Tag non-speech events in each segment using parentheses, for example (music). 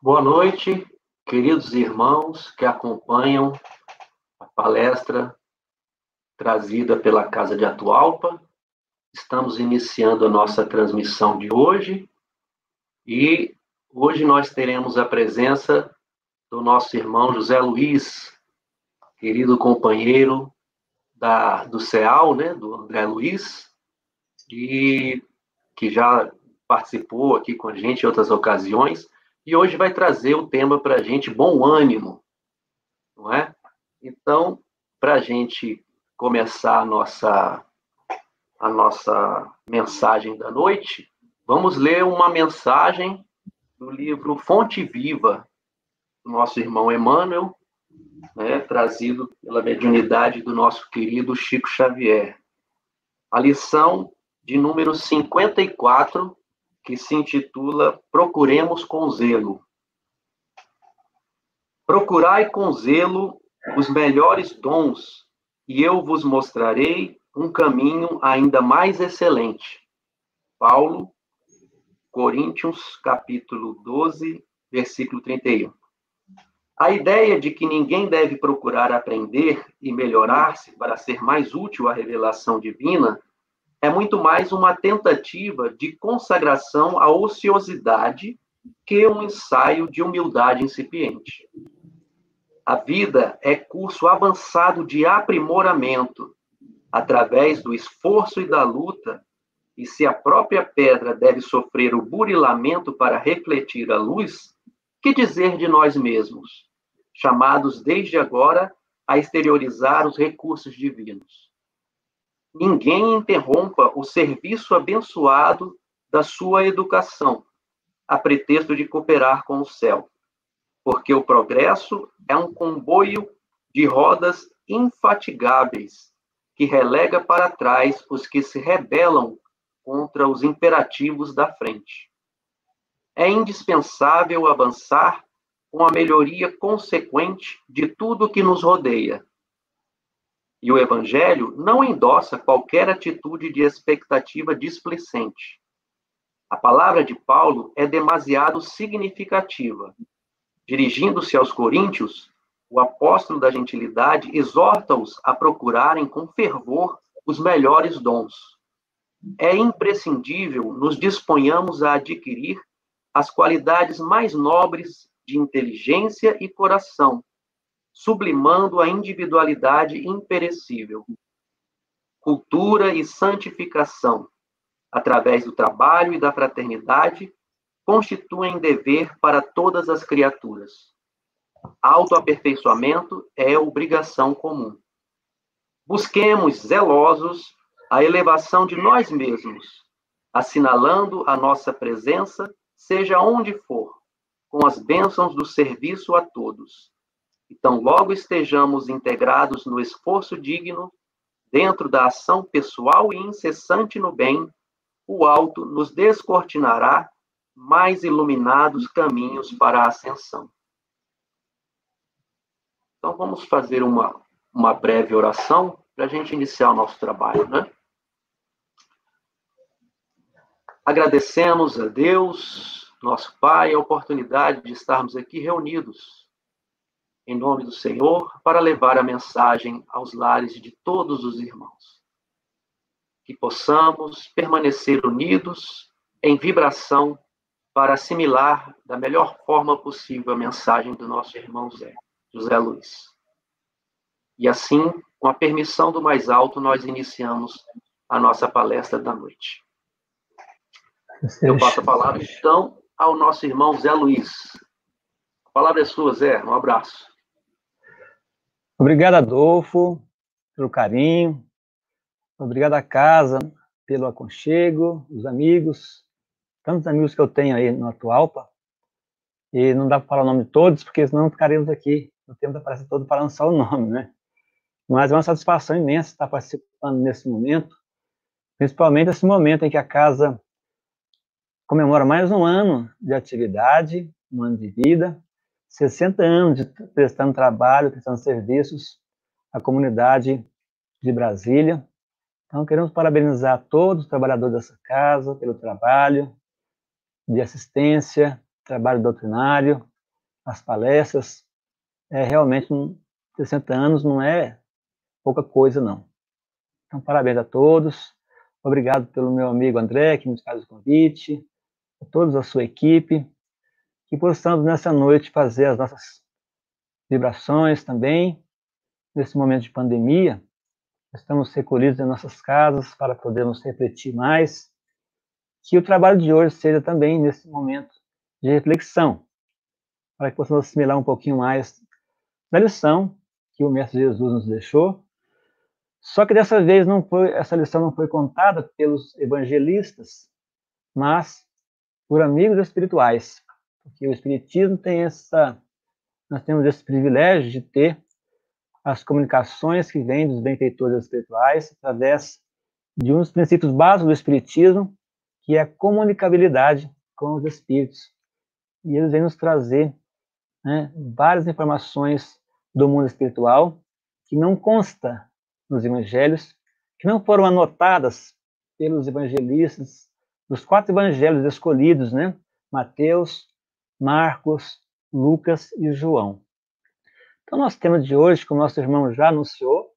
Boa noite, queridos irmãos que acompanham a palestra trazida pela Casa de Atualpa. Estamos iniciando a nossa transmissão de hoje e hoje nós teremos a presença do nosso irmão José Luiz, querido companheiro da, do CEAL, né, do André Luiz, e que já participou aqui com a gente em outras ocasiões e hoje vai trazer o tema para a gente, bom ânimo, não é? Então, para a gente começar a nossa, a nossa mensagem da noite, vamos ler uma mensagem do livro Fonte Viva, do nosso irmão Emmanuel, né, trazido pela mediunidade do nosso querido Chico Xavier. A lição de número 54, que se intitula Procuremos com zelo. Procurai com zelo os melhores dons, e eu vos mostrarei um caminho ainda mais excelente. Paulo, Coríntios, capítulo 12, versículo 31. A ideia de que ninguém deve procurar aprender e melhorar-se para ser mais útil à revelação divina é muito mais uma tentativa de consagração à ociosidade que um ensaio de humildade incipiente. A vida é curso avançado de aprimoramento, através do esforço e da luta, e se a própria pedra deve sofrer o burilamento para refletir a luz, que dizer de nós mesmos, chamados desde agora a exteriorizar os recursos divinos? Ninguém interrompa o serviço abençoado da sua educação, a pretexto de cooperar com o céu, porque o progresso é um comboio de rodas infatigáveis que relega para trás os que se rebelam contra os imperativos da frente. É indispensável avançar com a melhoria consequente de tudo que nos rodeia, e o Evangelho não endossa qualquer atitude de expectativa displicente. A palavra de Paulo é demasiado significativa. Dirigindo-se aos coríntios, o apóstolo da gentilidade exorta-os a procurarem com fervor os melhores dons. É imprescindível nos disponhamos a adquirir as qualidades mais nobres de inteligência e coração, sublimando a individualidade imperecível. Cultura e santificação, através do trabalho e da fraternidade, constituem dever para todas as criaturas. Autoaperfeiçoamento é obrigação comum. Busquemos zelosos a elevação de nós mesmos, assinalando a nossa presença, seja onde for, com as bênçãos do serviço a todos então, logo estejamos integrados no esforço digno, dentro da ação pessoal e incessante no bem, o alto nos descortinará mais iluminados caminhos para a ascensão. Então, vamos fazer uma, uma breve oração para a gente iniciar o nosso trabalho, né? Agradecemos a Deus, nosso Pai, a oportunidade de estarmos aqui reunidos em nome do Senhor, para levar a mensagem aos lares de todos os irmãos. Que possamos permanecer unidos em vibração para assimilar da melhor forma possível a mensagem do nosso irmão Zé, José Luiz. E assim, com a permissão do mais alto, nós iniciamos a nossa palestra da noite. Eu passo a palavra, então, ao nosso irmão Zé Luiz. A palavra é sua, Zé. Um abraço. Obrigado, Adolfo, pelo carinho. Obrigado à casa pelo aconchego, os amigos, tantos amigos que eu tenho aí no Atualpa. E não dá para falar o nome de todos, porque senão ficaremos aqui no tempo da palestra todo falando só o nome, né? Mas é uma satisfação imensa estar participando nesse momento, principalmente esse momento em que a casa comemora mais um ano de atividade, um ano de vida, 60 anos de prestando trabalho, prestando serviços à comunidade de Brasília. Então, queremos parabenizar todos os trabalhadores dessa casa pelo trabalho de assistência, trabalho doutrinário, as palestras. É realmente 60 anos não é pouca coisa, não. Então, parabéns a todos. Obrigado pelo meu amigo André, que nos faz o convite, a todos a sua equipe, que possamos nessa noite fazer as nossas vibrações também, nesse momento de pandemia. Estamos recolhidos em nossas casas para podermos refletir mais. Que o trabalho de hoje seja também nesse momento de reflexão, para que possamos assimilar um pouquinho mais da lição que o Mestre Jesus nos deixou só que dessa vez não foi, essa lição não foi contada pelos evangelistas, mas por amigos espirituais, porque o espiritismo tem essa nós temos esse privilégio de ter as comunicações que vêm dos benfeitores espirituais através de um dos princípios básicos do espiritismo, que é a comunicabilidade com os espíritos. E eles vêm nos trazer né, várias informações do mundo espiritual que não consta nos evangelhos, que não foram anotadas pelos evangelistas, dos quatro evangelhos escolhidos, né? Mateus, Marcos, Lucas e João. Então, nosso tema de hoje, como nosso irmão já anunciou,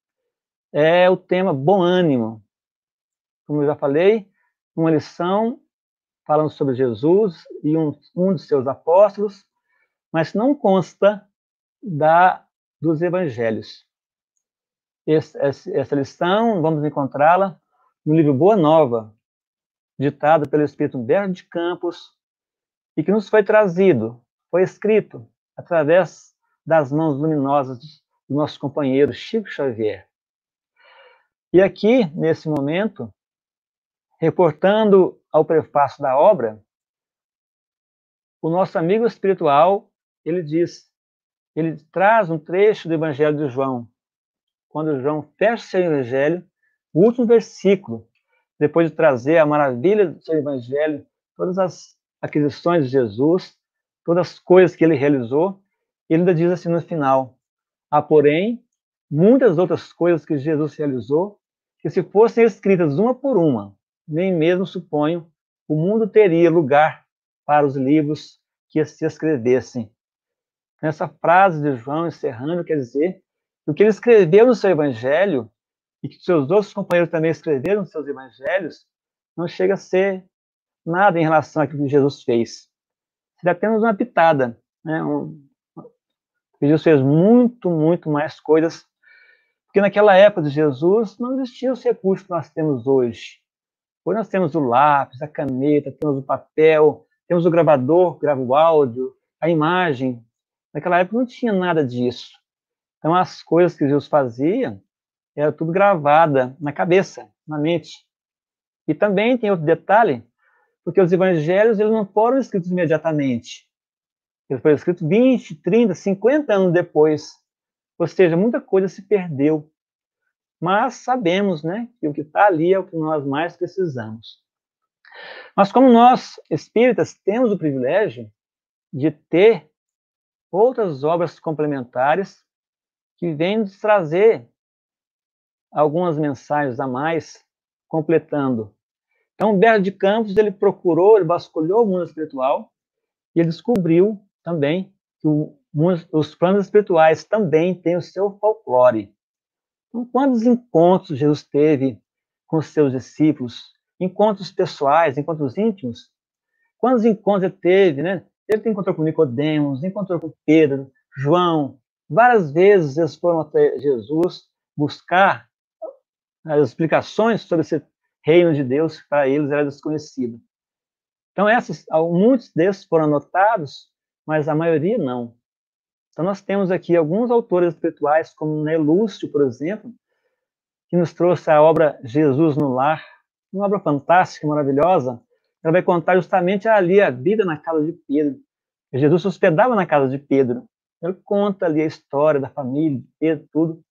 é o tema bom ânimo. Como eu já falei, uma lição falando sobre Jesus e um, um dos seus apóstolos, mas não consta da dos evangelhos essa lição, vamos encontrá-la no livro Boa Nova, ditado pelo Espírito Humberto de Campos, e que nos foi trazido, foi escrito através das mãos luminosas do nosso companheiro Chico Xavier. E aqui, nesse momento, reportando ao prefácio da obra, o nosso amigo espiritual, ele diz, ele traz um trecho do Evangelho de João, quando João fecha seu evangelho, o último versículo, depois de trazer a maravilha do seu evangelho, todas as aquisições de Jesus, todas as coisas que ele realizou, ele ainda diz assim no final: há, porém, muitas outras coisas que Jesus realizou, que se fossem escritas uma por uma, nem mesmo suponho, o mundo teria lugar para os livros que se escrevessem. Nessa frase de João encerrando, quer dizer o que ele escreveu no seu evangelho, e que seus outros companheiros também escreveram nos seus evangelhos, não chega a ser nada em relação àquilo que Jesus fez. Seria apenas uma pitada. Né? Um, Jesus fez muito, muito mais coisas, porque naquela época de Jesus não existiam os recursos que nós temos hoje. Hoje nós temos o lápis, a caneta, temos o papel, temos o gravador, grava o áudio, a imagem. Naquela época não tinha nada disso. Então, as coisas que Jesus fazia era tudo gravada na cabeça, na mente. E também tem outro detalhe, porque os evangelhos eles não foram escritos imediatamente. Eles foram escritos 20, 30, 50 anos depois. Ou seja, muita coisa se perdeu. Mas sabemos né, que o que está ali é o que nós mais precisamos. Mas como nós, espíritas, temos o privilégio de ter outras obras complementares que vem nos trazer algumas mensagens a mais, completando. Então, Humberto de Campos, ele procurou, ele vasculhou o mundo espiritual e ele descobriu também que o, os planos espirituais também têm o seu folclore. Então, quantos encontros Jesus teve com os seus discípulos? Encontros pessoais, encontros íntimos? Quantos encontros ele teve, né? Ele encontrou com Nicodemos, encontrou com Pedro, João, Várias vezes eles foram até Jesus buscar as explicações sobre esse reino de Deus para eles era desconhecido. Então, essas, muitos desses foram anotados, mas a maioria não. Então, nós temos aqui alguns autores espirituais, como Nelúcio, por exemplo, que nos trouxe a obra Jesus no Lar, uma obra fantástica, maravilhosa. Ela vai contar justamente ali a vida na casa de Pedro. Jesus se hospedava na casa de Pedro. Ele conta ali a história da família, Pedro, tudo.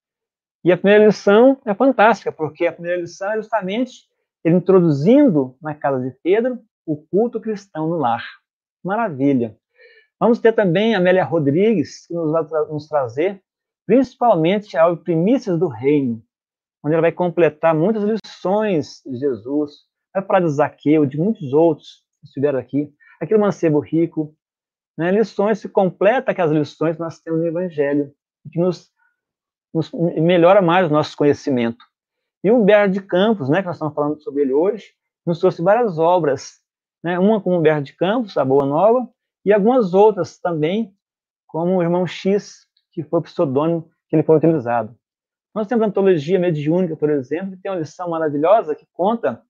E a primeira lição é fantástica, porque a primeira lição é justamente ele introduzindo na casa de Pedro o culto cristão no lar. Maravilha. Vamos ter também a Amélia Rodrigues, que nos vai nos trazer principalmente a Primícias do Reino, onde ela vai completar muitas lições de Jesus, vai falar de Zaqueu, de muitos outros que estiveram aqui, aquele mancebo rico, né, lições que completa aquelas lições que nós temos no Evangelho, que nos, nos melhora mais o nosso conhecimento. E o Humberto de Campos, né, que nós estamos falando sobre ele hoje, nos trouxe várias obras, né, uma com Humberto de Campos, a Boa Nova, e algumas outras também, como o Irmão X, que foi o pseudônimo que ele foi utilizado. Nós temos a antologia mediúnica, por exemplo, que tem uma lição maravilhosa que conta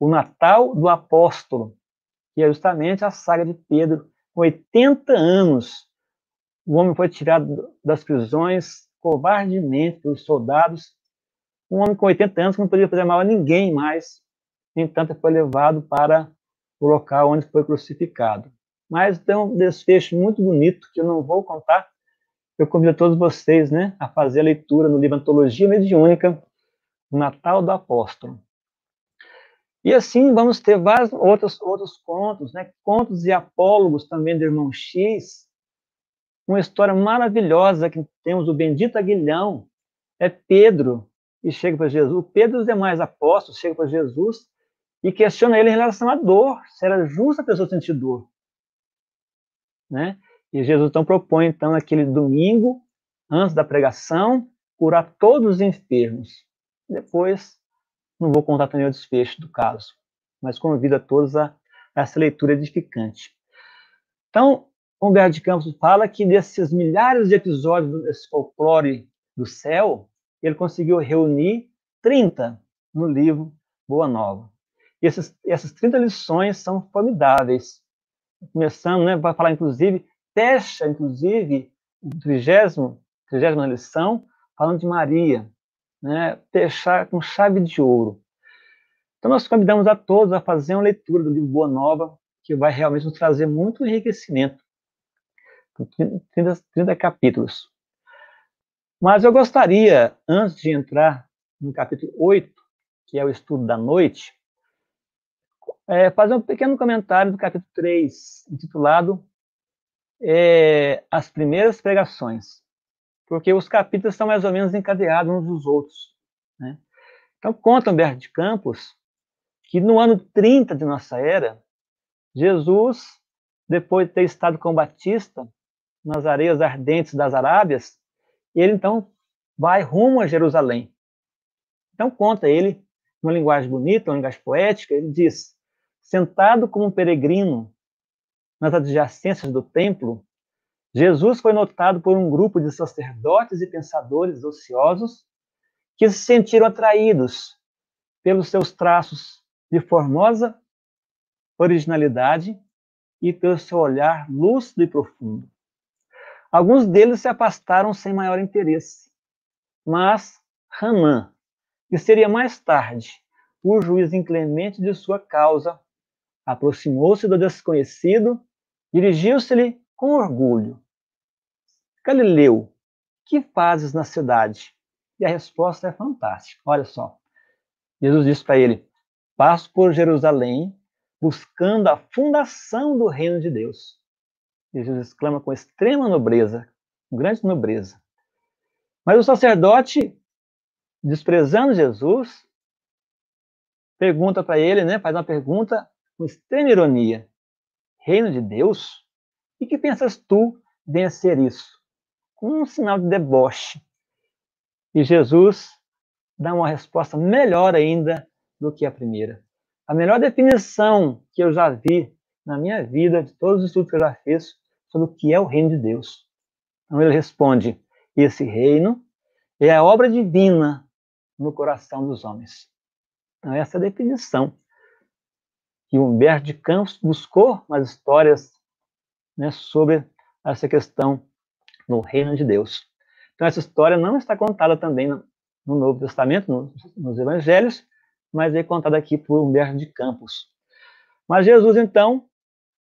o Natal do Apóstolo, que é justamente a saga de Pedro. Com 80 anos, o homem foi tirado das prisões covardemente pelos soldados. Um homem com 80 anos que não podia fazer mal a ninguém mais. No entanto, foi levado para o local onde foi crucificado. Mas tem um desfecho muito bonito que eu não vou contar, eu convido todos vocês né, a fazer a leitura no livro Antologia Mediúnica, Natal do Apóstolo. E assim vamos ter vários outros, outros contos, né? contos e apólogos também do irmão X, uma história maravilhosa que temos o bendito Aguilhão, é Pedro, e chega para Jesus. Pedro e os demais apóstolos chegam para Jesus e questiona ele em relação à dor, se era justa a pessoa sentir dor. Né? E Jesus então propõe, então, aquele domingo, antes da pregação, curar todos os enfermos. Depois, não vou contar também o desfecho do caso, mas convido a todos a, a essa leitura edificante. Então, Humberto de Campos fala que desses milhares de episódios desse folclore do céu, ele conseguiu reunir 30 no livro Boa Nova. E esses, essas 30 lições são formidáveis. Começando, né, vai falar inclusive fecha, inclusive, o trigésimo, trigésima lição, falando de Maria, né, fechar com chave de ouro. Então, nós convidamos a todos a fazer uma leitura do livro Boa Nova, que vai realmente nos trazer muito enriquecimento. 30, 30 capítulos. Mas eu gostaria, antes de entrar no capítulo 8, que é o estudo da noite, é, fazer um pequeno comentário do capítulo 3, intitulado é, as primeiras pregações, porque os capítulos estão mais ou menos encadeados uns dos outros. Né? Então, conta Humberto de Campos que no ano 30 de nossa era, Jesus, depois de ter estado com Batista nas areias ardentes das Arábias, ele então vai rumo a Jerusalém. Então, conta ele, numa linguagem bonita, uma linguagem poética, ele diz: sentado como um peregrino nas adjacências do templo, Jesus foi notado por um grupo de sacerdotes e pensadores ociosos que se sentiram atraídos pelos seus traços de formosa originalidade e pelo seu olhar lúcido e profundo. Alguns deles se afastaram sem maior interesse, mas Hanan, que seria mais tarde o juiz inclemente de sua causa, aproximou-se do desconhecido Dirigiu-se-lhe com orgulho. Galileu, que fazes na cidade? E a resposta é fantástica. Olha só. Jesus disse para ele: Passo por Jerusalém buscando a fundação do reino de Deus. Jesus exclama com extrema nobreza, grande nobreza. Mas o sacerdote, desprezando Jesus, pergunta para ele, né, faz uma pergunta com extrema ironia reino de Deus? E que pensas tu vencer isso? Um sinal de deboche. E Jesus dá uma resposta melhor ainda do que a primeira. A melhor definição que eu já vi na minha vida, de todos os estudos que eu já fiz, sobre o que é o reino de Deus. Então ele responde: esse reino é a obra divina no coração dos homens. Então, essa é a definição que Humberto de Campos buscou nas histórias né, sobre essa questão no reino de Deus. Então, essa história não está contada também no, no Novo Testamento, no, nos Evangelhos, mas é contada aqui por Humberto de Campos. Mas Jesus, então,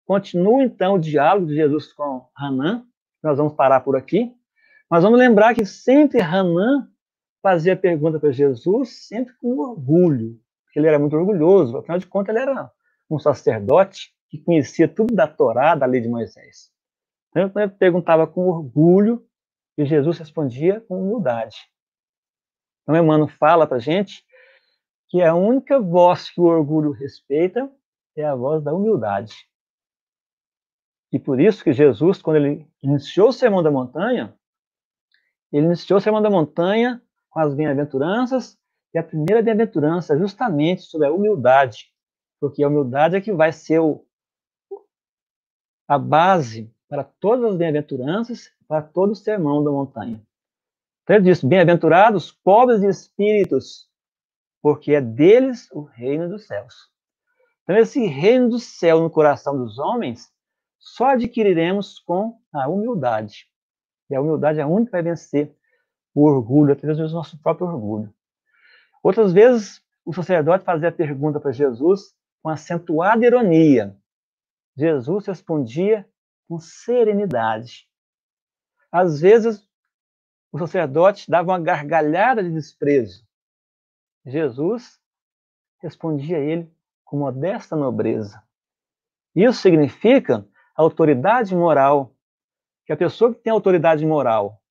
continua então o diálogo de Jesus com Hanã. Nós vamos parar por aqui. Mas vamos lembrar que sempre Hanã fazia pergunta para Jesus, sempre com orgulho, porque ele era muito orgulhoso, afinal de contas, ele era um sacerdote que conhecia tudo da Torá, da lei de Moisés. Então, ele perguntava com orgulho e Jesus respondia com humildade. Então, Emmanuel fala para gente que a única voz que o orgulho respeita é a voz da humildade. E por isso que Jesus, quando ele iniciou o Sermão da Montanha, ele iniciou o Sermão da Montanha com as bem-aventuranças, e a primeira bem-aventurança é justamente sobre a humildade, porque a humildade é que vai ser o, a base para todas as bem-aventuranças, para todo o Sermão da Montanha. Então ele disse, bem-aventurados pobres de espíritos, porque é deles o reino dos céus. Então esse reino do céu no coração dos homens só adquiriremos com a humildade. E a humildade é a única que vai vencer o orgulho, até mesmo o nosso próprio orgulho. Outras vezes, o sacerdote fazia a pergunta para Jesus com acentuada ironia. Jesus respondia com serenidade. Às vezes, o sacerdote dava uma gargalhada de desprezo. Jesus respondia a ele com modesta nobreza. Isso significa autoridade moral, que a pessoa que tem autoridade moral,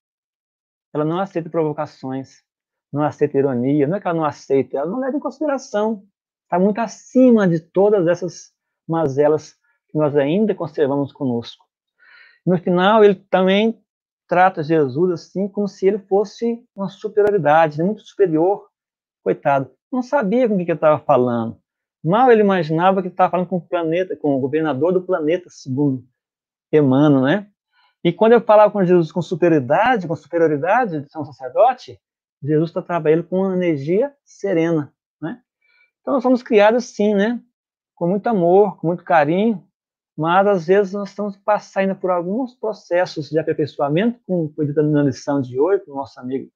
ela não aceita provocações, não aceita ironia, não é que ela não aceita, ela não leva em consideração. Está muito acima de todas essas mazelas que nós ainda conservamos conosco. No final, ele também trata Jesus assim como se ele fosse uma superioridade, né, muito superior. Coitado, não sabia com o que ele estava falando. Mal ele imaginava que estava falando com o planeta, com o governador do planeta, segundo Emmanuel, né? E quando eu falava com Jesus com superioridade, com superioridade de ser um sacerdote, Jesus tratava ele com uma energia serena, né? Então nós somos criados assim, né? Com muito amor, com muito carinho, mas às vezes nós estamos passando por alguns processos de aperfeiçoamento, como foi dito na lição de hoje, que o nosso amigo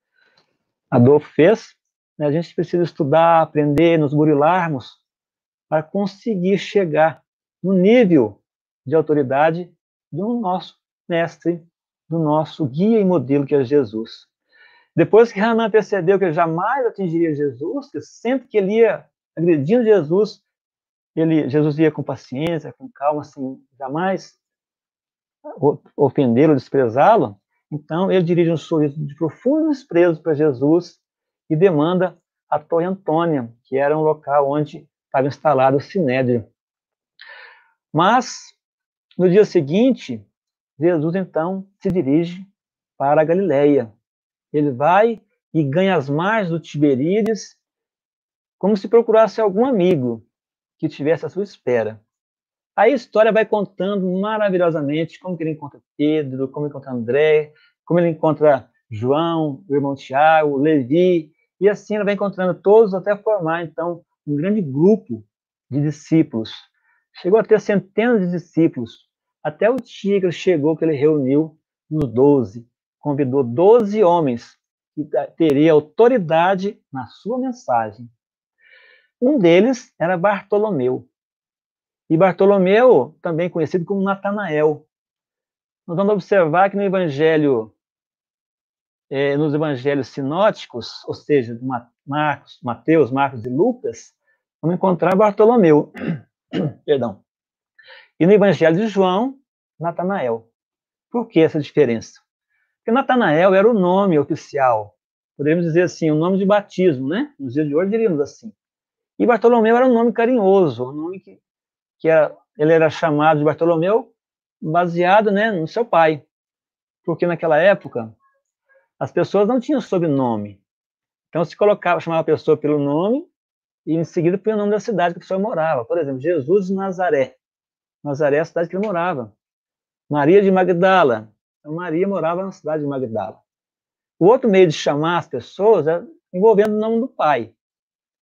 Adolfo fez. Né? A gente precisa estudar, aprender, nos burilarmos, para conseguir chegar no nível de autoridade do nosso mestre, do nosso guia e modelo que é Jesus. Depois que Hanan percebeu que ele jamais atingiria Jesus, que sempre que ele ia agredindo Jesus, ele, Jesus ia com paciência, com calma, assim, jamais ofendê-lo, desprezá-lo. Então, ele dirige um sorriso de profundo desprezo para Jesus e demanda a Torre Antônia, que era um local onde estava instalado o Sinédrio. Mas, no dia seguinte, Jesus então se dirige para a Galileia. Ele vai e ganha as margens do Tiberíades, como se procurasse algum amigo que tivesse à sua espera. Aí a história vai contando maravilhosamente como ele encontra Pedro, como ele encontra André, como ele encontra João, o irmão Tiago, Levi, e assim ele vai encontrando todos até formar, então, um grande grupo de discípulos. Chegou a ter centenas de discípulos, até o dia que ele chegou, que ele reuniu nos doze, convidou doze homens que teria autoridade na sua mensagem. Um deles era Bartolomeu. E Bartolomeu, também conhecido como Natanael. Nós vamos observar que no Evangelho, é, nos Evangelhos sinóticos, ou seja, Marcos, Mateus, Marcos e Lucas, vamos encontrar Bartolomeu. (clears throat) Perdão. E no Evangelho de João, Natanael. Por que essa diferença? Porque Natanael era o nome oficial, podemos dizer assim, o nome de batismo, né? Nos dias de hoje diríamos assim. E Bartolomeu era um nome carinhoso, um nome que, que era, ele era chamado de Bartolomeu baseado né, no seu pai. Porque naquela época, as pessoas não tinham sobrenome. Então se colocava, chamava a pessoa pelo nome e em seguida pelo nome da cidade que a pessoa morava. Por exemplo, Jesus de Nazaré. Nazaré é a cidade que ele morava. Maria de Magdala. Então, Maria morava na cidade de Magdala. O outro meio de chamar as pessoas é envolvendo o nome do pai.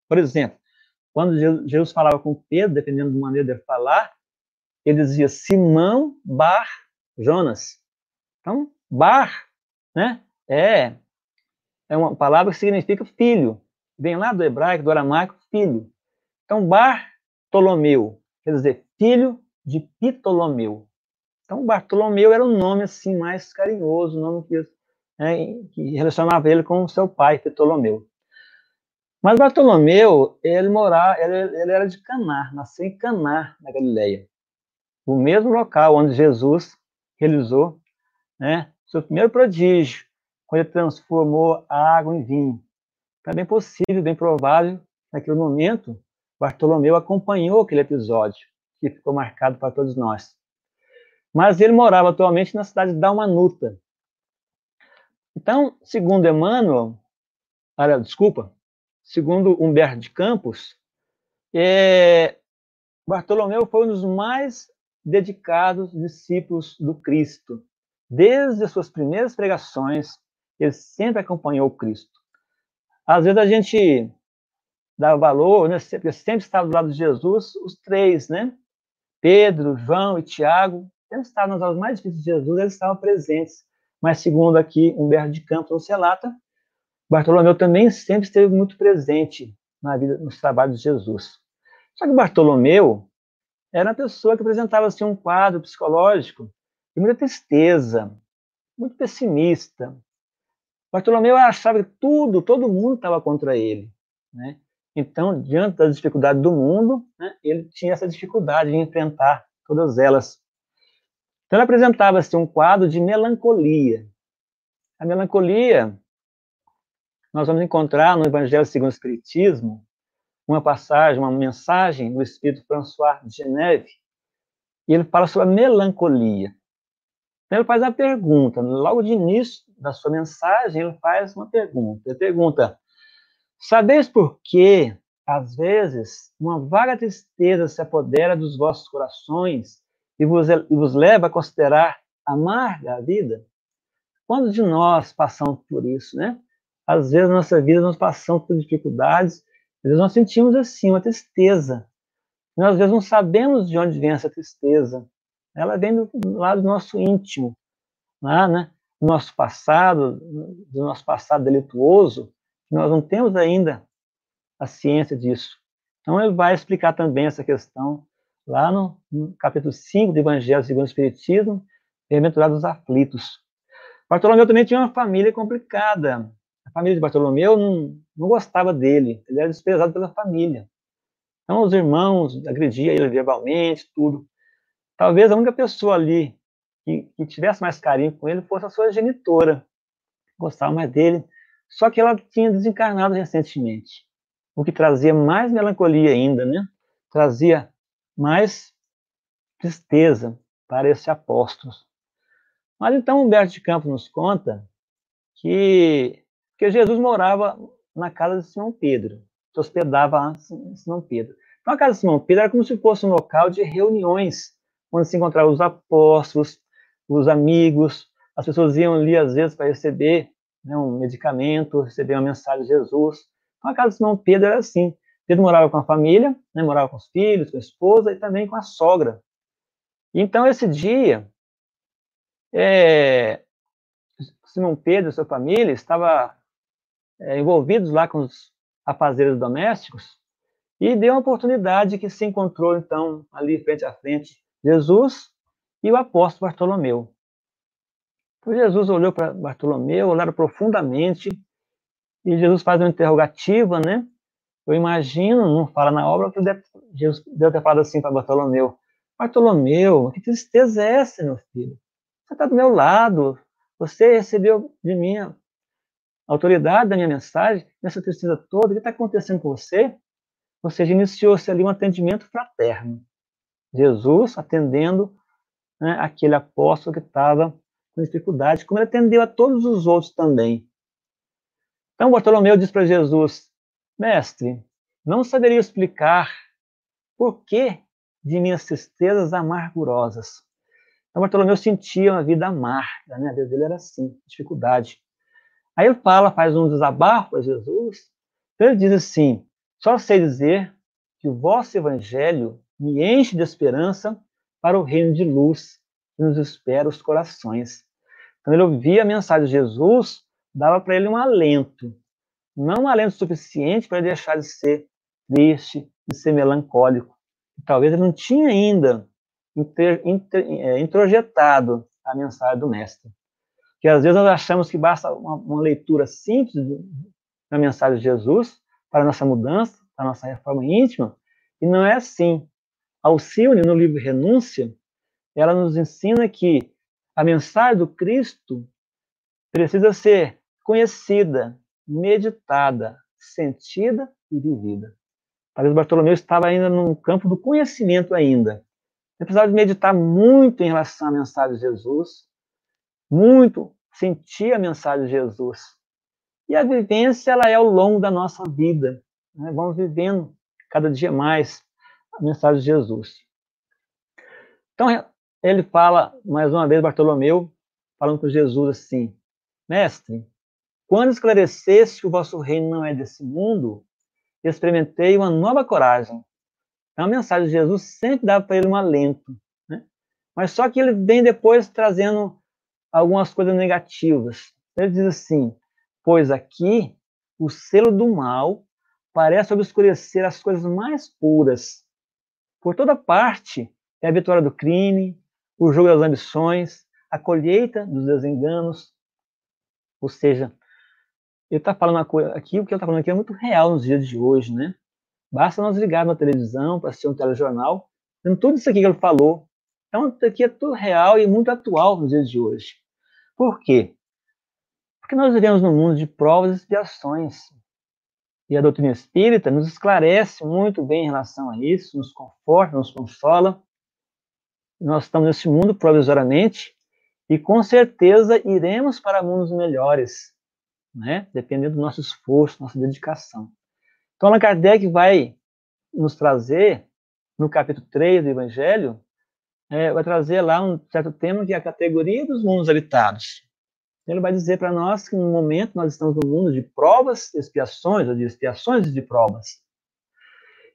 Por exemplo, quando Jesus falava com Pedro, dependendo da maneira de falar, ele dizia Simão Bar Jonas. Então, Bar, né, é, é uma palavra que significa filho. Vem lá do hebraico, do aramaico, filho. Então, Bartolomeu, quer dizer, filho de Ptolomeu. Então, Bartolomeu era um nome assim mais carinhoso, um nome que, né, que relacionava ele com seu pai, Ptolomeu. Mas Bartolomeu, ele, morava, ele, ele era de Caná, nasceu em Caná, na Galileia. O mesmo local onde Jesus realizou né, seu primeiro prodígio, quando ele transformou a água em vinho. Tá bem possível, bem provável, naquele momento, Bartolomeu acompanhou aquele episódio que ficou marcado para todos nós. mas ele morava atualmente na cidade de Dalmanuta. Então, segundo Emmanuel, desculpa, segundo Humberto de Campos, é, Bartolomeu foi um dos mais dedicados discípulos do Cristo. Desde as suas primeiras pregações, ele sempre acompanhou o Cristo. Às vezes a gente dá valor, né, porque sempre estava do lado de Jesus, os três, né? Pedro, João e Tiago, eles estavam nas aulas mais difíceis de Jesus, eles estavam presentes. Mas, segundo aqui Humberto de Campos nos relata, Bartolomeu também sempre esteve muito presente na vida, nos trabalhos de Jesus. Só que Bartolomeu era uma pessoa que apresentava assim, um quadro psicológico de muita tristeza, muito pessimista. Bartolomeu achava que tudo, todo mundo estava contra ele. Né? Então, diante das dificuldades do mundo, né, ele tinha essa dificuldade de enfrentar todas elas. Então, ele apresentava-se um quadro de melancolia. A melancolia, nós vamos encontrar no Evangelho segundo o Espiritismo, uma passagem, uma mensagem do Espírito François de Geneve, e ele fala sobre a melancolia. Então, ele faz a pergunta, logo de início da sua mensagem, ele faz uma pergunta. Ele pergunta: Sabeis por que, às vezes, uma vaga tristeza se apodera dos vossos corações e vos, e vos leva a considerar amarga a vida? Quando de nós passamos por isso, né? Às vezes, na nossa vida, nós passamos por dificuldades, às vezes nós sentimos, assim, uma tristeza. Nós, às vezes, não sabemos de onde vem essa tristeza. Ela vem do lado do nosso íntimo, lá, né? Do nosso passado, do nosso passado delituoso, nós não temos ainda a ciência disso. Então, ele vai explicar também essa questão lá no, no capítulo 5 do Evangelho segundo o Espiritismo, Bem-aventurados aflitos. Bartolomeu também tinha uma família complicada. A família de Bartolomeu não, não gostava dele, ele era desprezado pela família. Então, os irmãos agrediam ele verbalmente, tudo. Talvez a única pessoa ali que, que tivesse mais carinho com ele fosse a sua genitora. Gostava mais dele. Só que ela tinha desencarnado recentemente, o que trazia mais melancolia ainda, né? Trazia mais tristeza para esse apóstolo. Mas então Humberto de Campos nos conta que, que Jesus morava na casa de Simão Pedro, se hospedava em Simão Pedro. Então a casa de Simão Pedro era como se fosse um local de reuniões, onde se encontravam os apóstolos, os amigos, as pessoas iam ali às vezes para receber né, um medicamento, receber uma mensagem de Jesus. Então, a casa do Simão Pedro era assim. Pedro morava com a família, né, morava com os filhos, com a esposa e também com a sogra. Então, esse dia, é, Simão Pedro e sua família estavam é, envolvidos lá com os afazeres domésticos e deu uma oportunidade que se encontrou, então, ali frente a frente, Jesus e o apóstolo Bartolomeu. Jesus olhou para Bartolomeu, olharam profundamente, e Jesus faz uma interrogativa, né? Eu imagino, não fala na obra, que Jesus deve ter falado assim para Bartolomeu: Bartolomeu, que tristeza é essa, meu filho? Você está do meu lado, você recebeu de mim a autoridade da minha mensagem, nessa tristeza toda, o que está acontecendo com você? Ou seja, iniciou-se ali um atendimento fraterno. Jesus atendendo né, aquele apóstolo que estava com dificuldade, como ele atendeu a todos os outros também. Então Bartolomeu diz para Jesus: Mestre, não saberia explicar por que de minhas tristezas amargurosas. Então Bartolomeu sentia uma vida amarga, né? A vida dele era assim, dificuldade. Aí ele fala, faz um desabafo a Jesus. Então ele diz assim: Só sei dizer que o vosso evangelho me enche de esperança para o reino de luz que nos espera os corações. Então ele ouvia a mensagem de Jesus, dava para ele um alento, não um alento suficiente para ele deixar de ser triste, de ser melancólico. talvez ele não tinha ainda inter, inter, é, introjetado a mensagem do mestre. Que às vezes nós achamos que basta uma, uma leitura simples da mensagem de Jesus para a nossa mudança, para a nossa reforma íntima, e não é assim. Alcione, no livro Renúncia, ela nos ensina que a mensagem do Cristo precisa ser conhecida, meditada, sentida e vivida. Talvez Bartolomeu estava ainda no campo do conhecimento ainda. Ele precisava meditar muito em relação à mensagem de Jesus, muito sentir a mensagem de Jesus. E a vivência, ela é ao longo da nossa vida. Né? Vamos vivendo cada dia mais mensagem de Jesus. Então, ele fala, mais uma vez, Bartolomeu, falando com Jesus assim: Mestre, quando esclarecesse que o vosso reino não é desse mundo, experimentei uma nova coragem. Então, a mensagem de Jesus sempre dava para ele um alento. Né? Mas só que ele vem depois trazendo algumas coisas negativas. Ele diz assim: Pois aqui o selo do mal parece obscurecer as coisas mais puras. Por toda parte é a vitória do crime, o jogo das ambições, a colheita dos desenganos. Ou seja, ele está falando aqui, o que ele está falando aqui é muito real nos dias de hoje, né? Basta nós ligarmos na televisão para assistir um telejornal, vendo tudo isso aqui que ele falou. Então, aqui é tudo real e muito atual nos dias de hoje. Por quê? Porque nós vivemos num mundo de provas e expiações. E a doutrina espírita nos esclarece muito bem em relação a isso, nos conforta, nos consola. Nós estamos nesse mundo provisoriamente e com certeza iremos para mundos melhores, né? dependendo do nosso esforço, nossa dedicação. Então, Allan Kardec vai nos trazer, no capítulo 3 do Evangelho, é, vai trazer lá um certo tema que é a categoria dos mundos habitados. Ele vai dizer para nós que no momento nós estamos no mundo de provas, expiações, ou de expiações e de provas.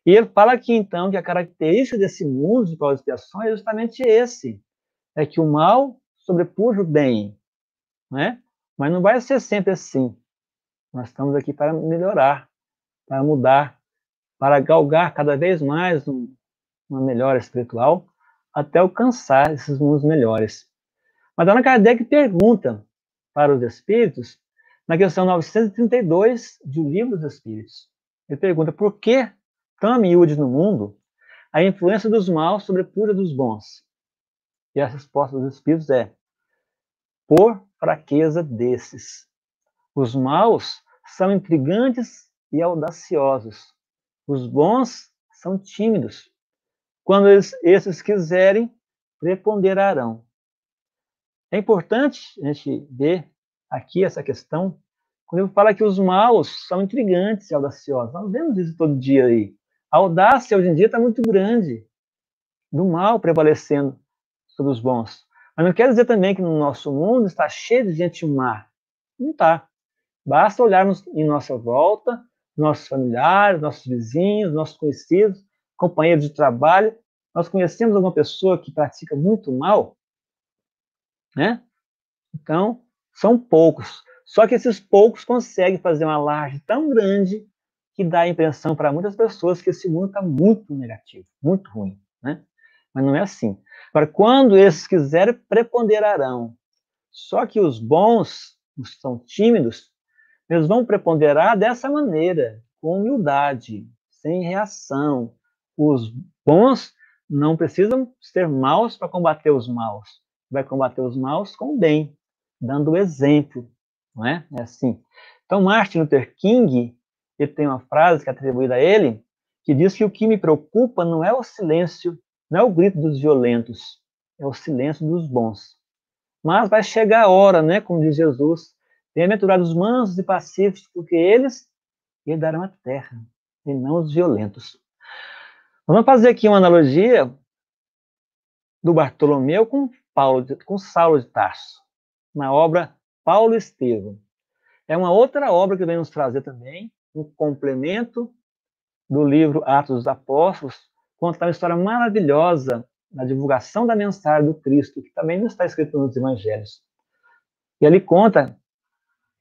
E ele fala aqui então que a característica desse mundo de provas e expiações é justamente esse: é que o mal sobrepuja o bem, né? Mas não vai ser sempre assim. Nós estamos aqui para melhorar, para mudar, para galgar cada vez mais um, uma melhora espiritual até alcançar esses mundos melhores. Mas Allan Kardec pergunta para os espíritos, na questão 932 de O Livro dos Espíritos. Ele pergunta por que, tão a miúde no mundo, a influência dos maus sobrepuja dos bons? E a resposta dos espíritos é: por fraqueza desses. Os maus são intrigantes e audaciosos. Os bons são tímidos. Quando eles, esses quiserem, preponderarão. É importante a gente ver aqui essa questão, quando ele fala que os maus são intrigantes e audaciosos. Nós vemos isso todo dia aí. A audácia hoje em dia está muito grande, do mal prevalecendo sobre os bons. Mas não quer dizer também que no nosso mundo está cheio de gente má. Não está. Basta olharmos em nossa volta, nossos familiares, nossos vizinhos, nossos conhecidos, companheiros de trabalho. Nós conhecemos alguma pessoa que pratica muito mal? Né? Então, são poucos. Só que esses poucos conseguem fazer uma laje tão grande que dá a impressão para muitas pessoas que esse mundo está muito negativo, muito ruim. Né? Mas não é assim. Para quando esses quiserem, preponderarão. Só que os bons, os que são tímidos, eles vão preponderar dessa maneira, com humildade, sem reação. Os bons não precisam ser maus para combater os maus. Vai combater os maus com o bem, dando o exemplo, não é? É assim. Então, Martin Luther King, ele tem uma frase que é atribuída a ele, que diz que o que me preocupa não é o silêncio não é o grito dos violentos, é o silêncio dos bons. Mas vai chegar a hora, né, como diz Jesus, bem-aventurados os mansos e pacíficos, porque eles herdarão a terra, e não os violentos. Vamos fazer aqui uma analogia do Bartolomeu com Paulo, com Saulo de Tarso, na obra Paulo Estevam. É uma outra obra que vem nos trazer também um complemento do livro Atos dos Apóstolos, conta uma história maravilhosa na divulgação da mensagem do Cristo, que também não está escrito nos evangelhos. E ele conta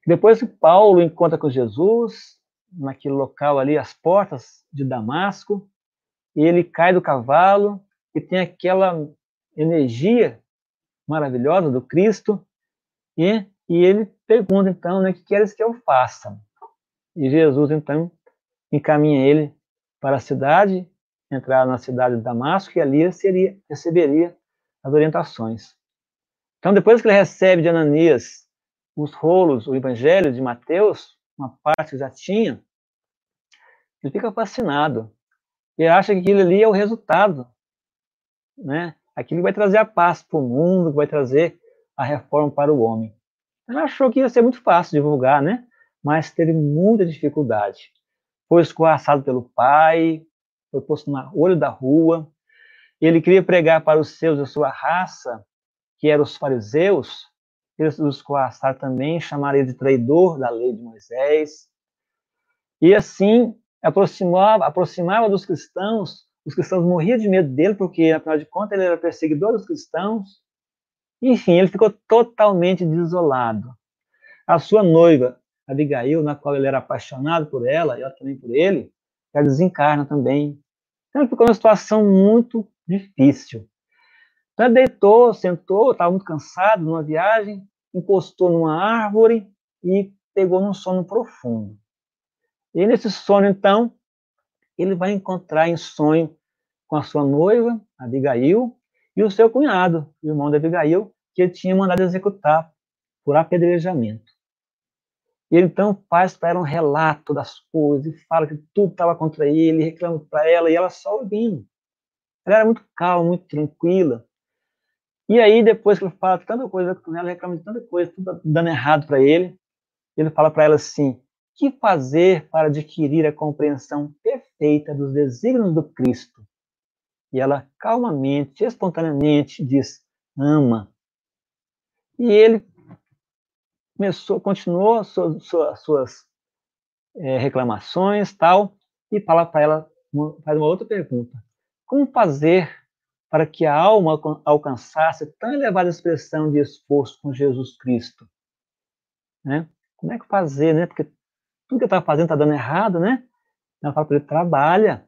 que depois que Paulo encontra com Jesus, naquele local ali, as portas de Damasco, ele cai do cavalo e tem aquela energia maravilhosa do Cristo, e, e ele pergunta então, né, o que queres que eu faça? E Jesus então encaminha ele para a cidade entrar na cidade de Damasco e ali seria, receberia as orientações. Então, depois que ele recebe de Ananias os rolos, o evangelho de Mateus, uma parte que já tinha, ele fica fascinado. Ele acha que aquilo ali é o resultado né? Aquilo que vai trazer a paz para o mundo, que vai trazer a reforma para o homem. Ela achou que ia ser muito fácil divulgar, né? Mas teve muita dificuldade. Foi escorraçado pelo pai, foi posto no olho da rua. Ele queria pregar para os seus da sua raça, que eram os fariseus. Eles os escorraçaram também, chamaram ele de traidor da lei de Moisés. E assim, aproximava, aproximava dos cristãos. Os cristãos morriam de medo dele, porque, afinal de contas, ele era perseguidor dos cristãos. Enfim, ele ficou totalmente desolado. A sua noiva, Abigail, na qual ele era apaixonado por ela, e ela também por ele, ela desencarna também. Então ele ficou numa situação muito difícil. Então ele deitou, sentou, estava muito cansado numa viagem, encostou numa árvore e pegou num sono profundo. E nesse sono, então, ele vai encontrar em sonho com a sua noiva, Abigail, e o seu cunhado, o irmão de Abigail, que ele tinha mandado executar por apedrejamento. E ele então faz para ela um relato das coisas e fala que tudo estava contra ele, reclama para ela e ela só ouvindo. Ela era muito calma, muito tranquila. E aí, depois que ele fala tanta coisa com ela, reclama de tanta coisa, tudo dando errado para ele, ele fala para ela assim: que fazer para adquirir a compreensão perfeita dos desígnios do Cristo? E ela calmamente, espontaneamente diz: ama. E ele começou, continuou suas, suas, suas é, reclamações, tal, e fala para ela, faz uma outra pergunta: como fazer para que a alma alcançasse tão elevada expressão de esforço com Jesus Cristo? Né? Como é que fazer, né? Porque tudo que eu estava fazendo está dando errado, né? Ela fala para ele: trabalha.